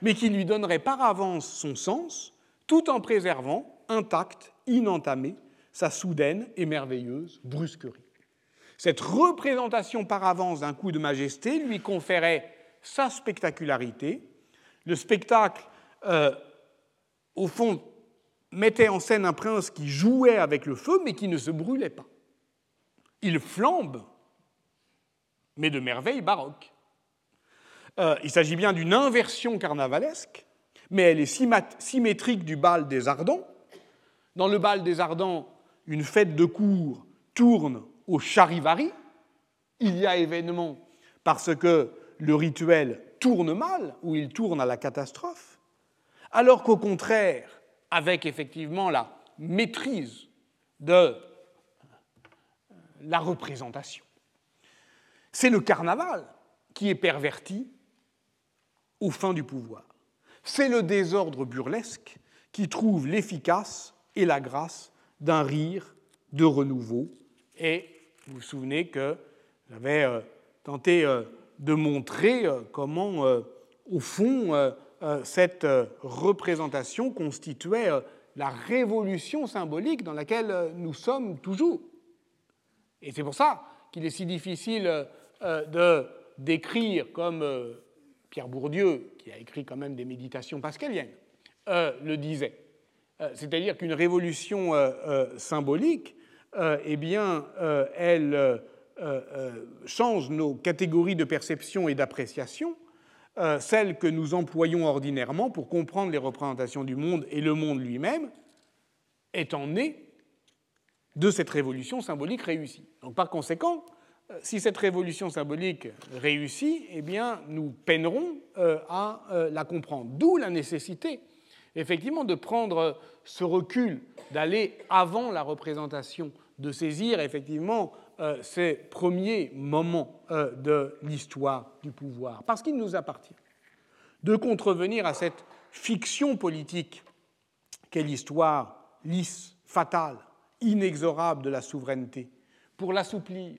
Speaker 2: mais qui lui donnerait par avance son sens, tout en préservant intact, inentamé, sa soudaine et merveilleuse brusquerie. Cette représentation par avance d'un coup de majesté lui conférait sa spectacularité. Le spectacle, euh, au fond, mettait en scène un prince qui jouait avec le feu, mais qui ne se brûlait pas. Il flambe mais de merveilles baroques. Euh, il s'agit bien d'une inversion carnavalesque, mais elle est symétrique du bal des Ardents. Dans le bal des Ardents, une fête de cour tourne au charivari. Il y a événement parce que le rituel tourne mal, ou il tourne à la catastrophe, alors qu'au contraire, avec effectivement la maîtrise de la représentation, c'est le carnaval qui est perverti aux fins du pouvoir. C'est le désordre burlesque qui trouve l'efficace et la grâce d'un rire de renouveau. Et vous vous souvenez que j'avais euh, tenté euh, de montrer euh, comment, au fond, cette représentation constituait la révolution symbolique dans laquelle nous sommes toujours. Et c'est pour ça qu'il est si difficile de décrire comme euh, Pierre Bourdieu, qui a écrit quand même des méditations pascaliennes, euh, le disait. C'est-à-dire qu'une révolution symbolique, eh bien, elle change nos catégories de perception et d'appréciation, celles que nous employons ordinairement pour comprendre les représentations du monde et le monde lui-même, étant née de cette révolution symbolique réussie. Donc par conséquent, si cette révolution symbolique réussit, eh bien, nous peinerons euh, à euh, la comprendre. D'où la nécessité, effectivement, de prendre ce recul, d'aller avant la représentation, de saisir effectivement euh, ces premiers moments de l'histoire du pouvoir, parce qu'il nous appartient de contrevenir à cette fiction politique qu'est l'histoire lisse, fatale, inexorable de la souveraineté, pour l'assouplir,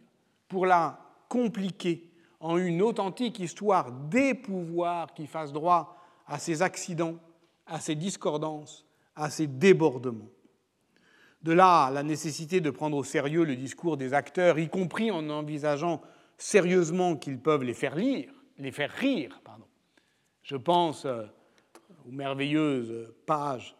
Speaker 2: pour la compliquer en une authentique histoire des pouvoirs qui fassent droit à ces accidents, à ces discordances, à ces débordements. De là la nécessité de prendre au sérieux le discours des acteurs, y compris en envisageant sérieusement qu'ils peuvent les faire lire, les faire rire. Pardon. Je pense euh, aux merveilleuses pages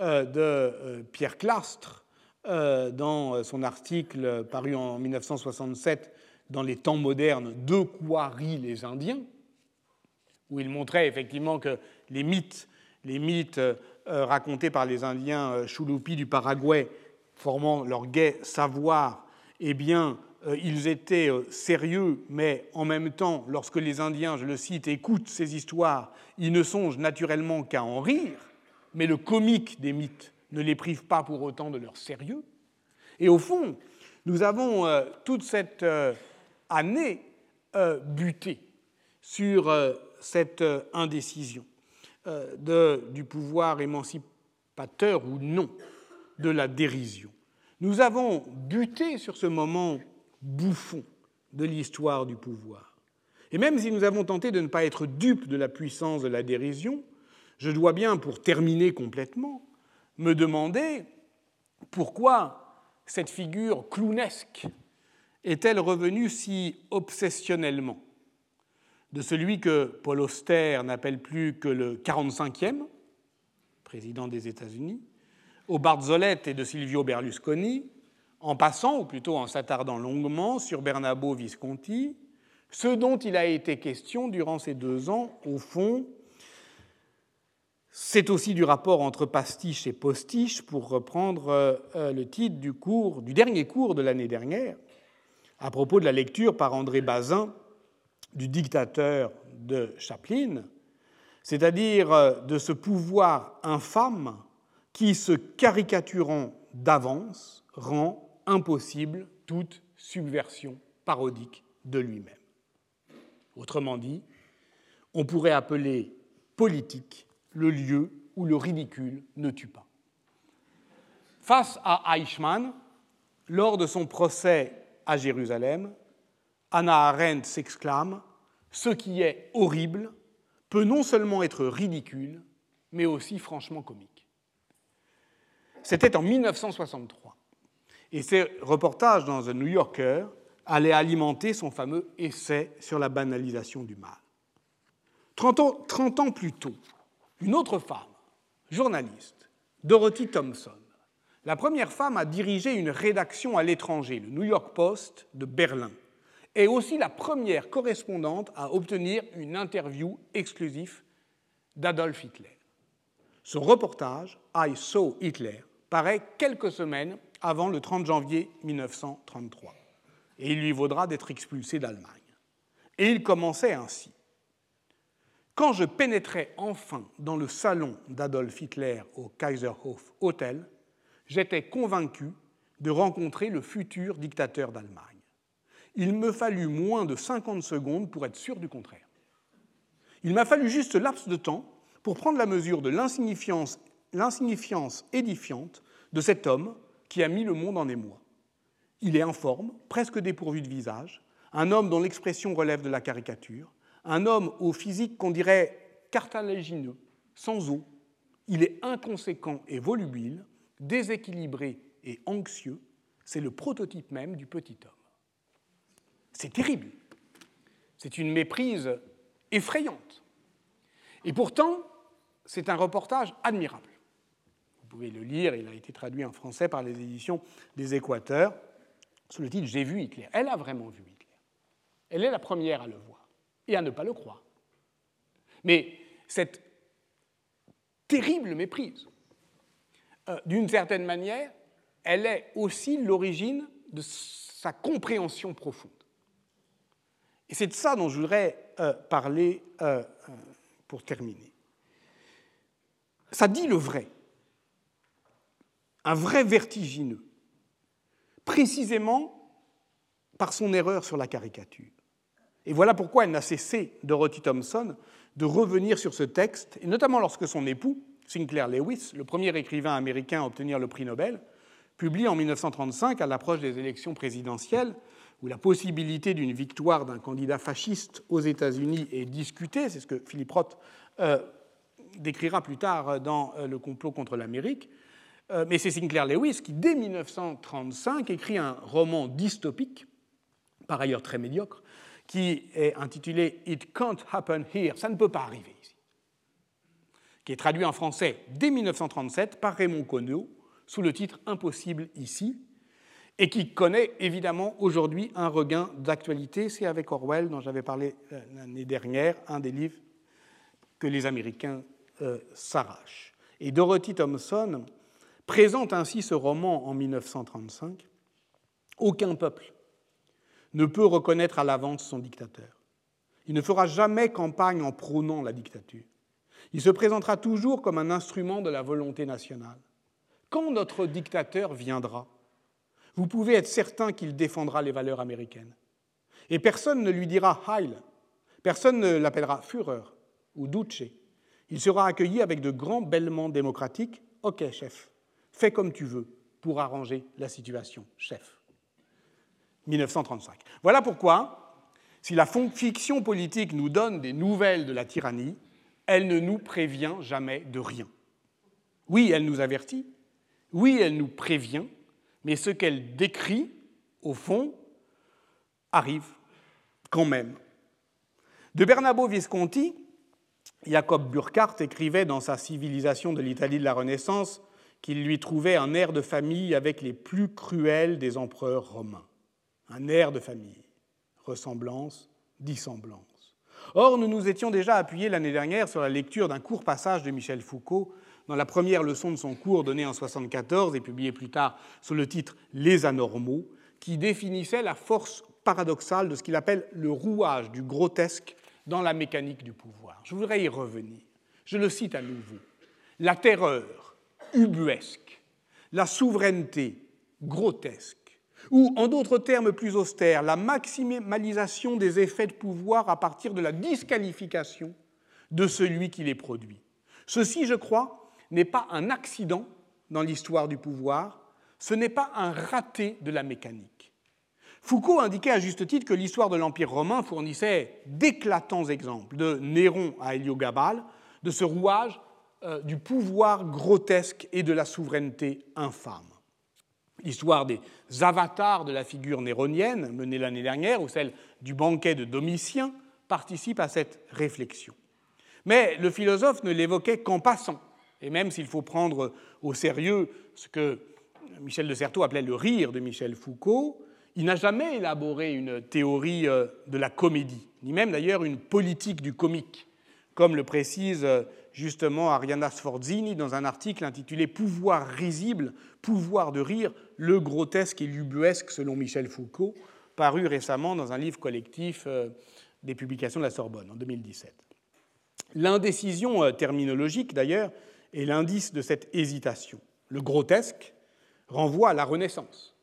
Speaker 2: euh, de euh, Pierre Clastre dans son article paru en 1967 dans les temps modernes De quoi rient les Indiens, où il montrait effectivement que les mythes les mythes racontés par les Indiens Chulupi du Paraguay, formant leur gai savoir, eh bien, ils étaient sérieux, mais en même temps, lorsque les Indiens, je le cite, écoutent ces histoires, ils ne songent naturellement qu'à en rire, mais le comique des mythes ne les prive pas pour autant de leur sérieux. Et au fond, nous avons euh, toute cette euh, année euh, buté sur cette indécision du pouvoir émancipateur ou non de la dérision. Nous avons buté sur ce moment bouffon de l'histoire du pouvoir. Et même si nous avons tenté de ne pas être dupes de la puissance de la dérision, je dois bien, pour terminer complètement, me demander pourquoi cette figure clownesque est-elle revenue si obsessionnellement? De celui que Paul Auster n'appelle plus que le 45e président des États-Unis, au Barzolette et de Silvio Berlusconi, en passant, ou plutôt en s'attardant longuement, sur Bernabo Visconti, ce dont il a été question durant ces deux ans, au fond, c'est aussi du rapport entre pastiche et postiche, pour reprendre euh, le titre du, cours, du dernier cours de l'année dernière, à propos de la lecture par André Bazin du dictateur de Chaplin, c'est-à-dire euh, de ce pouvoir infâme qui, se caricaturant d'avance, rend impossible toute subversion parodique de lui-même. Autrement dit, on pourrait appeler politique le lieu où le ridicule ne tue pas. Face à Eichmann, lors de son procès à Jérusalem, Anna Arendt s'exclame Ce qui est horrible peut non seulement être ridicule, mais aussi franchement comique. C'était en 1963. Et ces reportages dans The New Yorker allaient alimenter son fameux essai sur la banalisation du mal. 30 ans, 30 ans plus tôt, une autre femme, journaliste, Dorothy Thompson, la première femme à diriger une rédaction à l'étranger, le New York Post de Berlin, est aussi la première correspondante à obtenir une interview exclusive d'Adolf Hitler. Son reportage, I Saw Hitler, paraît quelques semaines avant le 30 janvier 1933, et il lui vaudra d'être expulsé d'Allemagne. Et il commençait ainsi. Quand je pénétrais enfin dans le salon d'Adolf Hitler au Kaiserhof Hotel, j'étais convaincu de rencontrer le futur dictateur d'Allemagne. Il me fallut moins de 50 secondes pour être sûr du contraire. Il m'a fallu juste laps de temps pour prendre la mesure de l'insignifiance édifiante de cet homme qui a mis le monde en émoi. Il est informe, presque dépourvu de visage, un homme dont l'expression relève de la caricature, un homme au physique qu'on dirait cartilagineux, sans eau. Il est inconséquent et volubile, déséquilibré et anxieux. C'est le prototype même du petit homme. C'est terrible. C'est une méprise effrayante. Et pourtant, c'est un reportage admirable. Vous pouvez le lire, il a été traduit en français par les éditions des Équateurs, sous le titre J'ai vu Hitler. Elle a vraiment vu Hitler. Elle est la première à le voir et à ne pas le croire. Mais cette terrible méprise, euh, d'une certaine manière, elle est aussi l'origine de sa compréhension profonde. Et c'est de ça dont je voudrais euh, parler euh, pour terminer. Ça dit le vrai, un vrai vertigineux, précisément par son erreur sur la caricature. Et voilà pourquoi elle n'a cessé, Dorothy Thompson, de revenir sur ce texte, et notamment lorsque son époux, Sinclair Lewis, le premier écrivain américain à obtenir le prix Nobel, publie en 1935, à l'approche des élections présidentielles, où la possibilité d'une victoire d'un candidat fasciste aux États-Unis est discutée, c'est ce que Philippe Roth euh, décrira plus tard dans euh, Le complot contre l'Amérique, euh, mais c'est Sinclair Lewis qui, dès 1935, écrit un roman dystopique, par ailleurs très médiocre, qui est intitulé It Can't Happen Here, ça ne peut pas arriver qui est traduit en français dès 1937 par Raymond Queneau sous le titre Impossible ici, et qui connaît évidemment aujourd'hui un regain d'actualité. C'est avec Orwell, dont j'avais parlé euh, l'année dernière, un des livres que les Américains euh, s'arrache. Et Dorothy Thompson présente ainsi ce roman en 1935. Aucun peuple ne peut reconnaître à l'avance son dictateur. Il ne fera jamais campagne en prônant la dictature. Il se présentera toujours comme un instrument de la volonté nationale. Quand notre dictateur viendra, vous pouvez être certain qu'il défendra les valeurs américaines. Et personne ne lui dira Heil, personne ne l'appellera Führer ou Duce. Il sera accueilli avec de grands bêlements démocratiques. Ok, chef, fais comme tu veux pour arranger la situation, chef. 1935. Voilà pourquoi, si la fiction politique nous donne des nouvelles de la tyrannie, elle ne nous prévient jamais de rien. Oui, elle nous avertit, oui, elle nous prévient, mais ce qu'elle décrit, au fond, arrive quand même. De Bernabo Visconti, Jacob Burckhardt écrivait dans sa Civilisation de l'Italie de la Renaissance qu'il lui trouvait un air de famille avec les plus cruels des empereurs romains. Un air de famille, ressemblance, dissemblance. Or, nous nous étions déjà appuyés l'année dernière sur la lecture d'un court passage de Michel Foucault dans la première leçon de son cours donné en 1974 et publié plus tard sous le titre Les anormaux, qui définissait la force paradoxale de ce qu'il appelle le rouage du grotesque dans la mécanique du pouvoir. Je voudrais y revenir. Je le cite à nouveau. La terreur ubuesque, la souveraineté grotesque, ou en d'autres termes plus austères, la maximalisation des effets de pouvoir à partir de la disqualification de celui qui les produit. Ceci, je crois, n'est pas un accident dans l'histoire du pouvoir, ce n'est pas un raté de la mécanique. Foucault indiquait à juste titre que l'histoire de l'Empire romain fournissait d'éclatants exemples, de Néron à Héliogabale, de ce rouage euh, du pouvoir grotesque et de la souveraineté infâme. L'histoire des avatars de la figure néronienne, menée l'année dernière, ou celle du banquet de Domitien, participe à cette réflexion. Mais le philosophe ne l'évoquait qu'en passant, et même s'il faut prendre au sérieux ce que Michel de Certeau appelait le rire de Michel Foucault, il n'a jamais élaboré une théorie euh, de la comédie, ni même d'ailleurs une politique du comique, comme le précise euh, justement Ariana Sforzini dans un article intitulé Pouvoir risible, pouvoir de rire, le grotesque et l'ubuesque selon Michel Foucault, paru récemment dans un livre collectif euh, des publications de la Sorbonne en 2017. L'indécision terminologique, d'ailleurs, est l'indice de cette hésitation. Le grotesque renvoie à la Renaissance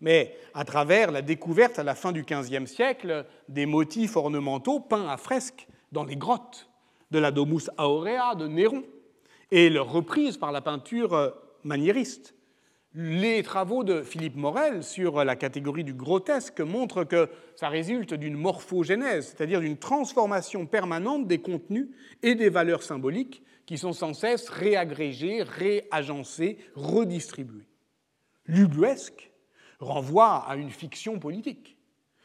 Speaker 2: mais à travers la découverte à la fin du XVe siècle des motifs ornementaux peints à fresque dans les grottes de la Domus Aurea de Néron et leur reprise par la peinture maniériste. Les travaux de Philippe Morel sur la catégorie du grotesque montrent que ça résulte d'une morphogénèse, c'est-à-dire d'une transformation permanente des contenus et des valeurs symboliques qui sont sans cesse réagrégées, réagencées, redistribuées. L'ubuesque renvoie à une fiction politique,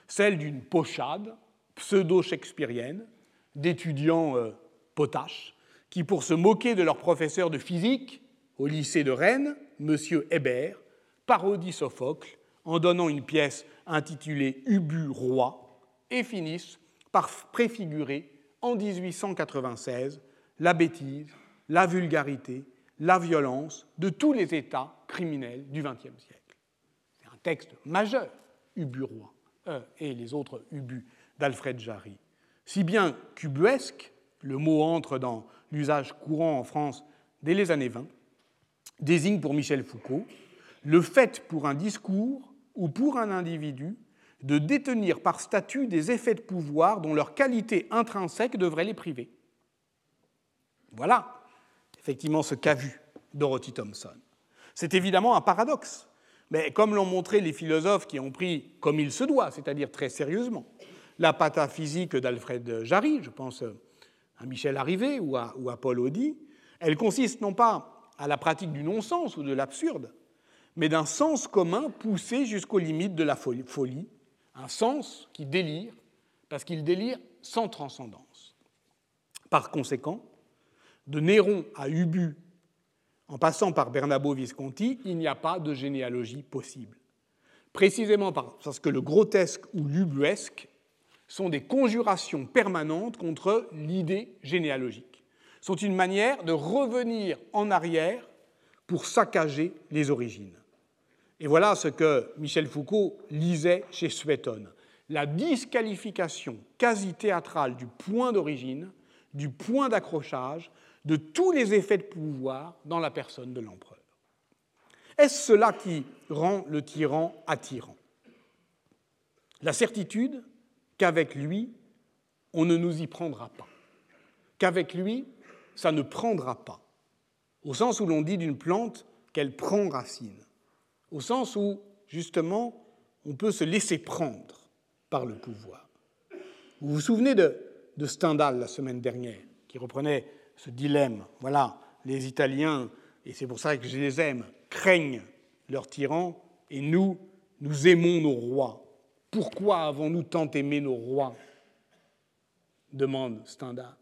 Speaker 2: celle d'une pochade pseudo-shakespearienne d'étudiants euh, potaches qui, pour se moquer de leur professeur de physique au lycée de Rennes, M. Hébert, parodient Sophocle en donnant une pièce intitulée Ubu roi et finissent par préfigurer en 1896 la bêtise, la vulgarité, la violence de tous les États criminels du XXe siècle texte majeur, uburois, euh, et les autres ubus d'Alfred Jarry. Si bien qu'ubuesque, le mot entre dans l'usage courant en France dès les années 20, désigne pour Michel Foucault le fait pour un discours ou pour un individu de détenir par statut des effets de pouvoir dont leur qualité intrinsèque devrait les priver. Voilà effectivement ce qu'a vu Dorothy Thompson. C'est évidemment un paradoxe, mais comme l'ont montré les philosophes qui ont pris comme il se doit, c'est-à-dire très sérieusement, la pataphysique d'Alfred Jarry, je pense à Michel Arrivé ou à, Paul Audi, elle consiste non pas à la pratique du non-sens ou de l'absurde, mais d'un sens commun poussé jusqu'aux limites de la folie, un sens qui délire, parce qu'il délire sans transcendance. Par conséquent, de Néron à Ubu en passant par Bernabo Visconti, il n'y a pas de généalogie possible. Précisément parce que le grotesque ou l'ubuesque sont des conjurations permanentes contre l'idée généalogique. sont une manière de revenir en arrière pour saccager les origines. Et voilà ce que Michel Foucault lisait chez Suétone. La disqualification quasi théâtrale du point d'origine, du point d'accrochage, de tous les effets de pouvoir dans la personne de l'empereur. Est-ce cela qui rend le tyran attirant? La certitude qu'avec lui, on ne nous y prendra pas, qu'avec lui, ça ne prendra pas, au sens où l'on dit d'une plante qu'elle prend racine, au sens où, justement, on peut se laisser prendre par le pouvoir. Vous vous souvenez de, de Stendhal la semaine dernière, qui reprenait ce dilemme. Voilà, les Italiens, et c'est pour ça que je les aime, craignent leurs tyrans, et nous, nous aimons nos rois. Pourquoi avons-nous tant aimé nos rois? demande Stendhal.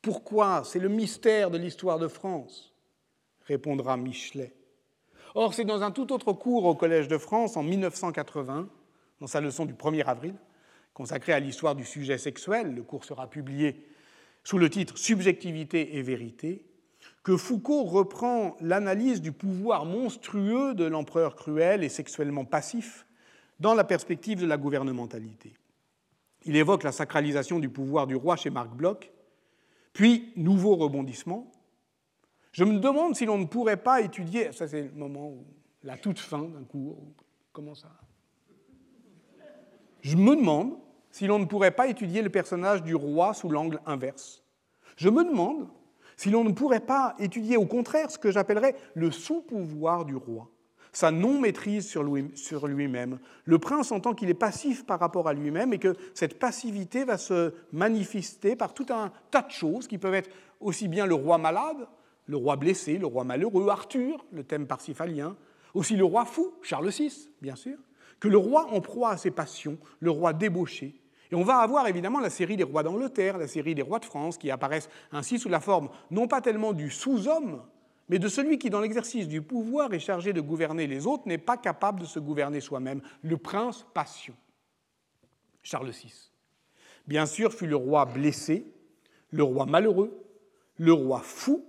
Speaker 2: Pourquoi? C'est le mystère de l'histoire de France, répondra Michelet. Or, c'est dans un tout autre cours au Collège de France, en 1980, dans sa leçon du 1er avril, consacrée à l'histoire du sujet sexuel, le cours sera publié sous le titre Subjectivité et vérité, que Foucault reprend l'analyse du pouvoir monstrueux de l'empereur cruel et sexuellement passif dans la perspective de la gouvernementalité. Il évoque la sacralisation du pouvoir du roi chez Marc Bloch, puis, nouveau rebondissement, je me demande si l'on ne pourrait pas étudier, ça c'est le moment, où, la toute fin d'un cours, comment ça? Je me demande si l'on ne pourrait pas étudier le personnage du roi sous l'angle inverse. Je me demande si l'on ne pourrait pas étudier au contraire ce que j'appellerais le sous-pouvoir du roi, sa non-maîtrise sur lui-même, le prince en tant qu'il est passif par rapport à lui-même et que cette passivité va se manifester par tout un tas de choses qui peuvent être aussi bien le roi malade, le roi blessé, le roi malheureux, Arthur, le thème parsifalien, aussi le roi fou, Charles VI, bien sûr, que le roi en proie à ses passions, le roi débauché, et on va avoir évidemment la série des rois d'Angleterre, la série des rois de France, qui apparaissent ainsi sous la forme non pas tellement du sous-homme, mais de celui qui, dans l'exercice du pouvoir, est chargé de gouverner les autres, n'est pas capable de se gouverner soi-même, le prince passion. Charles VI. Bien sûr, fut le roi blessé, le roi malheureux, le roi fou,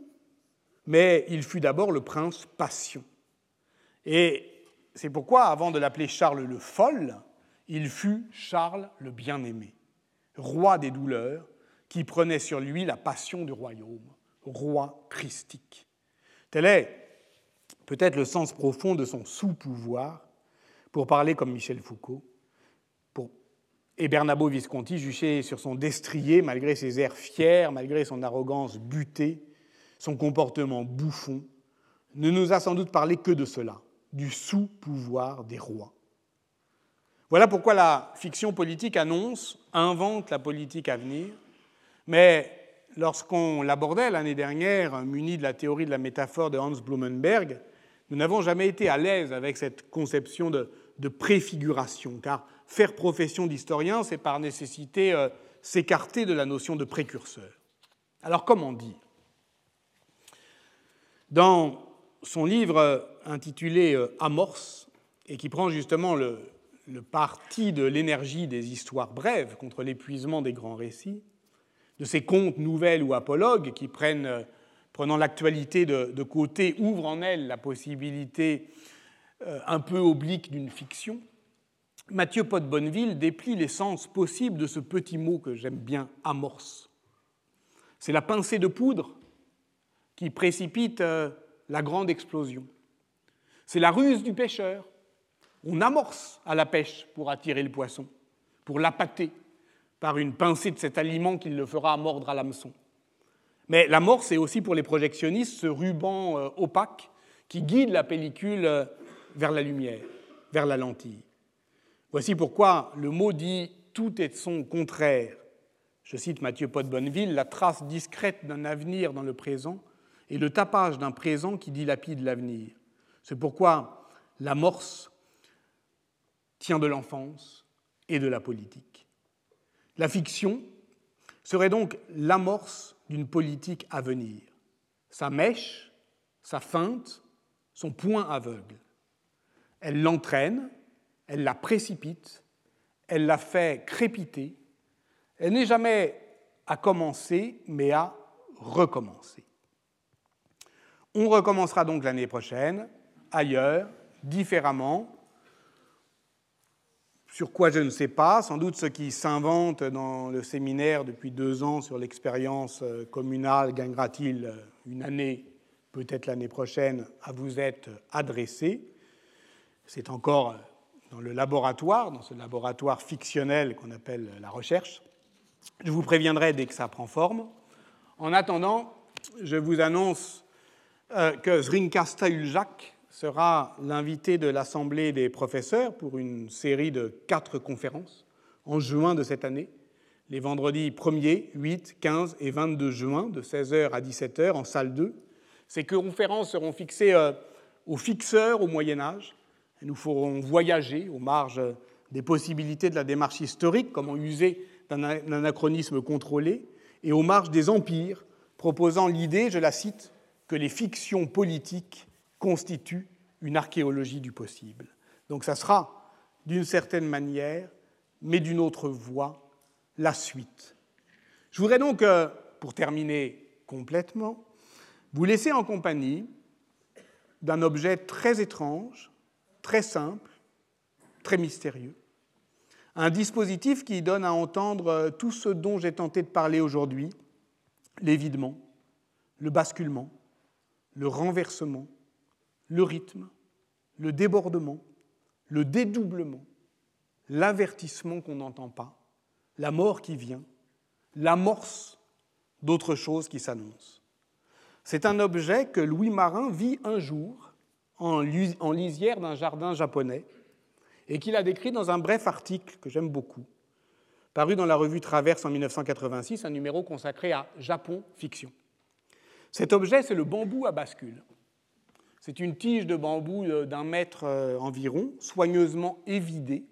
Speaker 2: mais il fut d'abord le prince passion. Et c'est pourquoi, avant de l'appeler Charles le Folle, il fut Charles le bien-aimé, roi des douleurs, qui prenait sur lui la passion du royaume, roi christique. Tel est peut-être le sens profond de son sous-pouvoir, pour parler comme Michel Foucault. Et Bernabo Visconti, juché sur son destrier, malgré ses airs fiers, malgré son arrogance butée, son comportement bouffon, ne nous a sans doute parlé que de cela, du sous-pouvoir des rois. Voilà pourquoi la fiction politique annonce, invente la politique à venir, mais lorsqu'on l'abordait l'année dernière, muni de la théorie de la métaphore de Hans Blumenberg, nous n'avons jamais été à l'aise avec cette conception de, préfiguration, car faire profession d'historien, c'est par nécessité euh, s'écarter de la notion de précurseur. Alors comment dire? Dans son livre euh, intitulé euh, Amorce, et qui prend justement le, le parti de l'énergie des histoires brèves contre l'épuisement des grands récits, de ces contes nouvelles ou apologues qui prennent, prenant l'actualité de, côté, ouvrent en elle la possibilité euh, un peu oblique d'une fiction, Mathieu Pot Bonneville déplie l'essence possible de ce petit mot que j'aime bien, amorce. C'est la pincée de poudre qui précipite euh, la grande explosion. C'est la ruse du pêcheur on amorce à la pêche pour attirer le poisson, pour l'appâter par une pincée de cet aliment qui le fera mordre à l'hameçon. Mais l'amorce est aussi pour les projectionnistes ce ruban euh, opaque qui guide la pellicule euh, vers la lumière, vers la lentille. Voici pourquoi le mot dit tout est son contraire. Je cite Mathieu Pot Bonneville, la trace discrète d'un avenir dans le présent et le tapage d'un présent qui dilapide l'avenir. C'est pourquoi l'amorce tient de l'enfance et de la politique. La fiction serait donc l'amorce d'une politique à venir, sa mèche, sa feinte, son point aveugle. Elle l'entraîne, elle la précipite, elle la fait crépiter. Elle n'est jamais à commencer, mais à recommencer. On recommencera donc l'année prochaine, ailleurs, différemment, sur quoi je ne sais pas, sans doute ce qui s'invente dans le séminaire depuis deux ans sur l'expérience euh, communale gagnera-t-il euh, une année, peut-être l'année prochaine, à vous être adressé. C'est encore euh, dans le laboratoire, dans ce laboratoire fictionnel qu'on appelle la recherche. Je vous préviendrai dès que ça prend forme. En attendant, je vous annonce que Zrinka Uljak, sera l'invité de l'Assemblée des professeurs pour une série de quatre conférences en juin de cette année, les vendredis 1er, 8, 15 et 22 juin, de 16h à 17h en salle 2. Ces conférences seront fixées euh, aux fixeurs au Moyen Âge. Nous ferons voyager aux marges des possibilités de la démarche historique, comment user d'un anachronisme contrôlé, et aux marges des empires, proposant l'idée, je la cite, que les fictions politiques constitue une archéologie du possible. Donc ça sera, d'une certaine manière, mais d'une autre voie, la suite. Je voudrais donc, euh, pour terminer complètement, vous laisser en compagnie d'un objet très étrange, très simple, très mystérieux. Un dispositif qui donne à entendre euh, tout ce dont j'ai tenté de parler aujourd'hui, l'évidement, le basculement, le renversement, le rythme, le débordement, le dédoublement, l'avertissement qu'on n'entend pas, la mort qui vient, l'amorce d'autres choses qui s'annoncent. C'est un objet que Louis Marin vit un jour en lisière d'un jardin japonais et qu'il a décrit dans un bref article que j'aime beaucoup, paru dans la revue Traverse en 1986, un numéro consacré à Japon fiction. Cet objet, c'est le bambou à bascule. C'est une tige de bambou d'un mètre euh, environ, soigneusement évidée,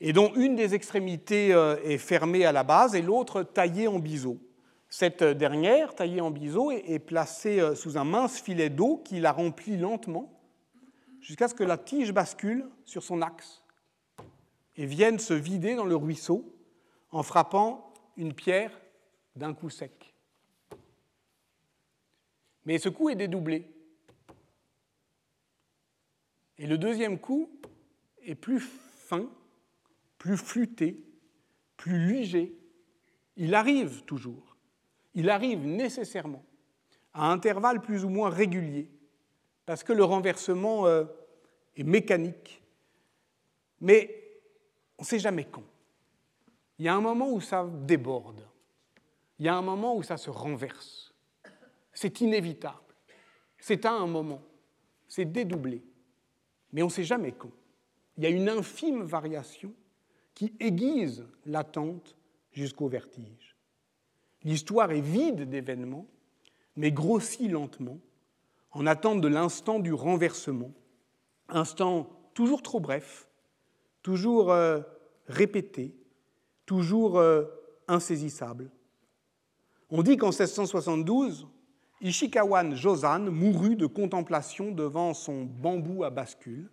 Speaker 2: et dont une des extrémités euh, est fermée à la base et l'autre taillée en biseau. Cette dernière, taillée en biseau, est placée euh, sous un mince filet d'eau qui la remplit lentement jusqu'à ce que la tige bascule sur son axe et vienne se vider dans le ruisseau en frappant une pierre d'un coup sec. Mais ce coup est dédoublé. Et le deuxième coup est plus fin, plus flûté, plus léger. Il arrive toujours. Il arrive nécessairement à intervalles plus ou moins réguliers, parce que le renversement euh, est mécanique. Mais on ne sait jamais quand. Il y a un moment où ça déborde. Il y a un moment où ça se renverse. C'est inévitable. C'est à un moment. C'est dédoublé mais on ne sait jamais quand. Il y a une infime variation qui aiguise l'attente jusqu'au vertige. L'histoire est vide d'événements, mais grossit lentement, en attente de l'instant du renversement, instant toujours trop bref, toujours euh, répété, toujours euh, insaisissable. On dit qu'en 1672, Ishikawan Josan mourut de contemplation devant son bambou à bascule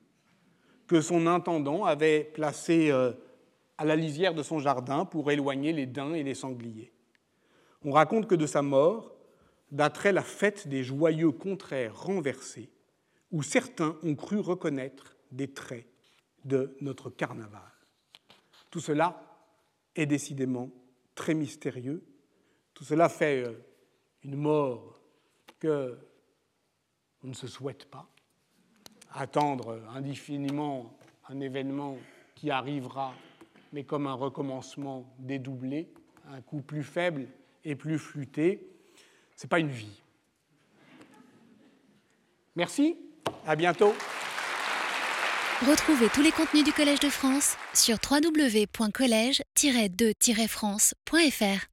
Speaker 2: que son intendant avait placé euh, à la lisière de son jardin pour éloigner les daims et les sangliers. On raconte que de sa mort daterait la fête des joyeux contraires renversés, où certains ont cru reconnaître des traits de notre carnaval. Tout cela est décidément très mystérieux. Tout cela fait euh, une mort que on ne se souhaite pas, attendre indéfiniment un événement qui arrivera, mais comme un recommencement dédoublé, un coup plus faible et plus flûté, ce n'est pas une vie. Merci, à bientôt.
Speaker 1: Retrouvez tous les contenus du Collège de France sur www.colège-2-france.fr.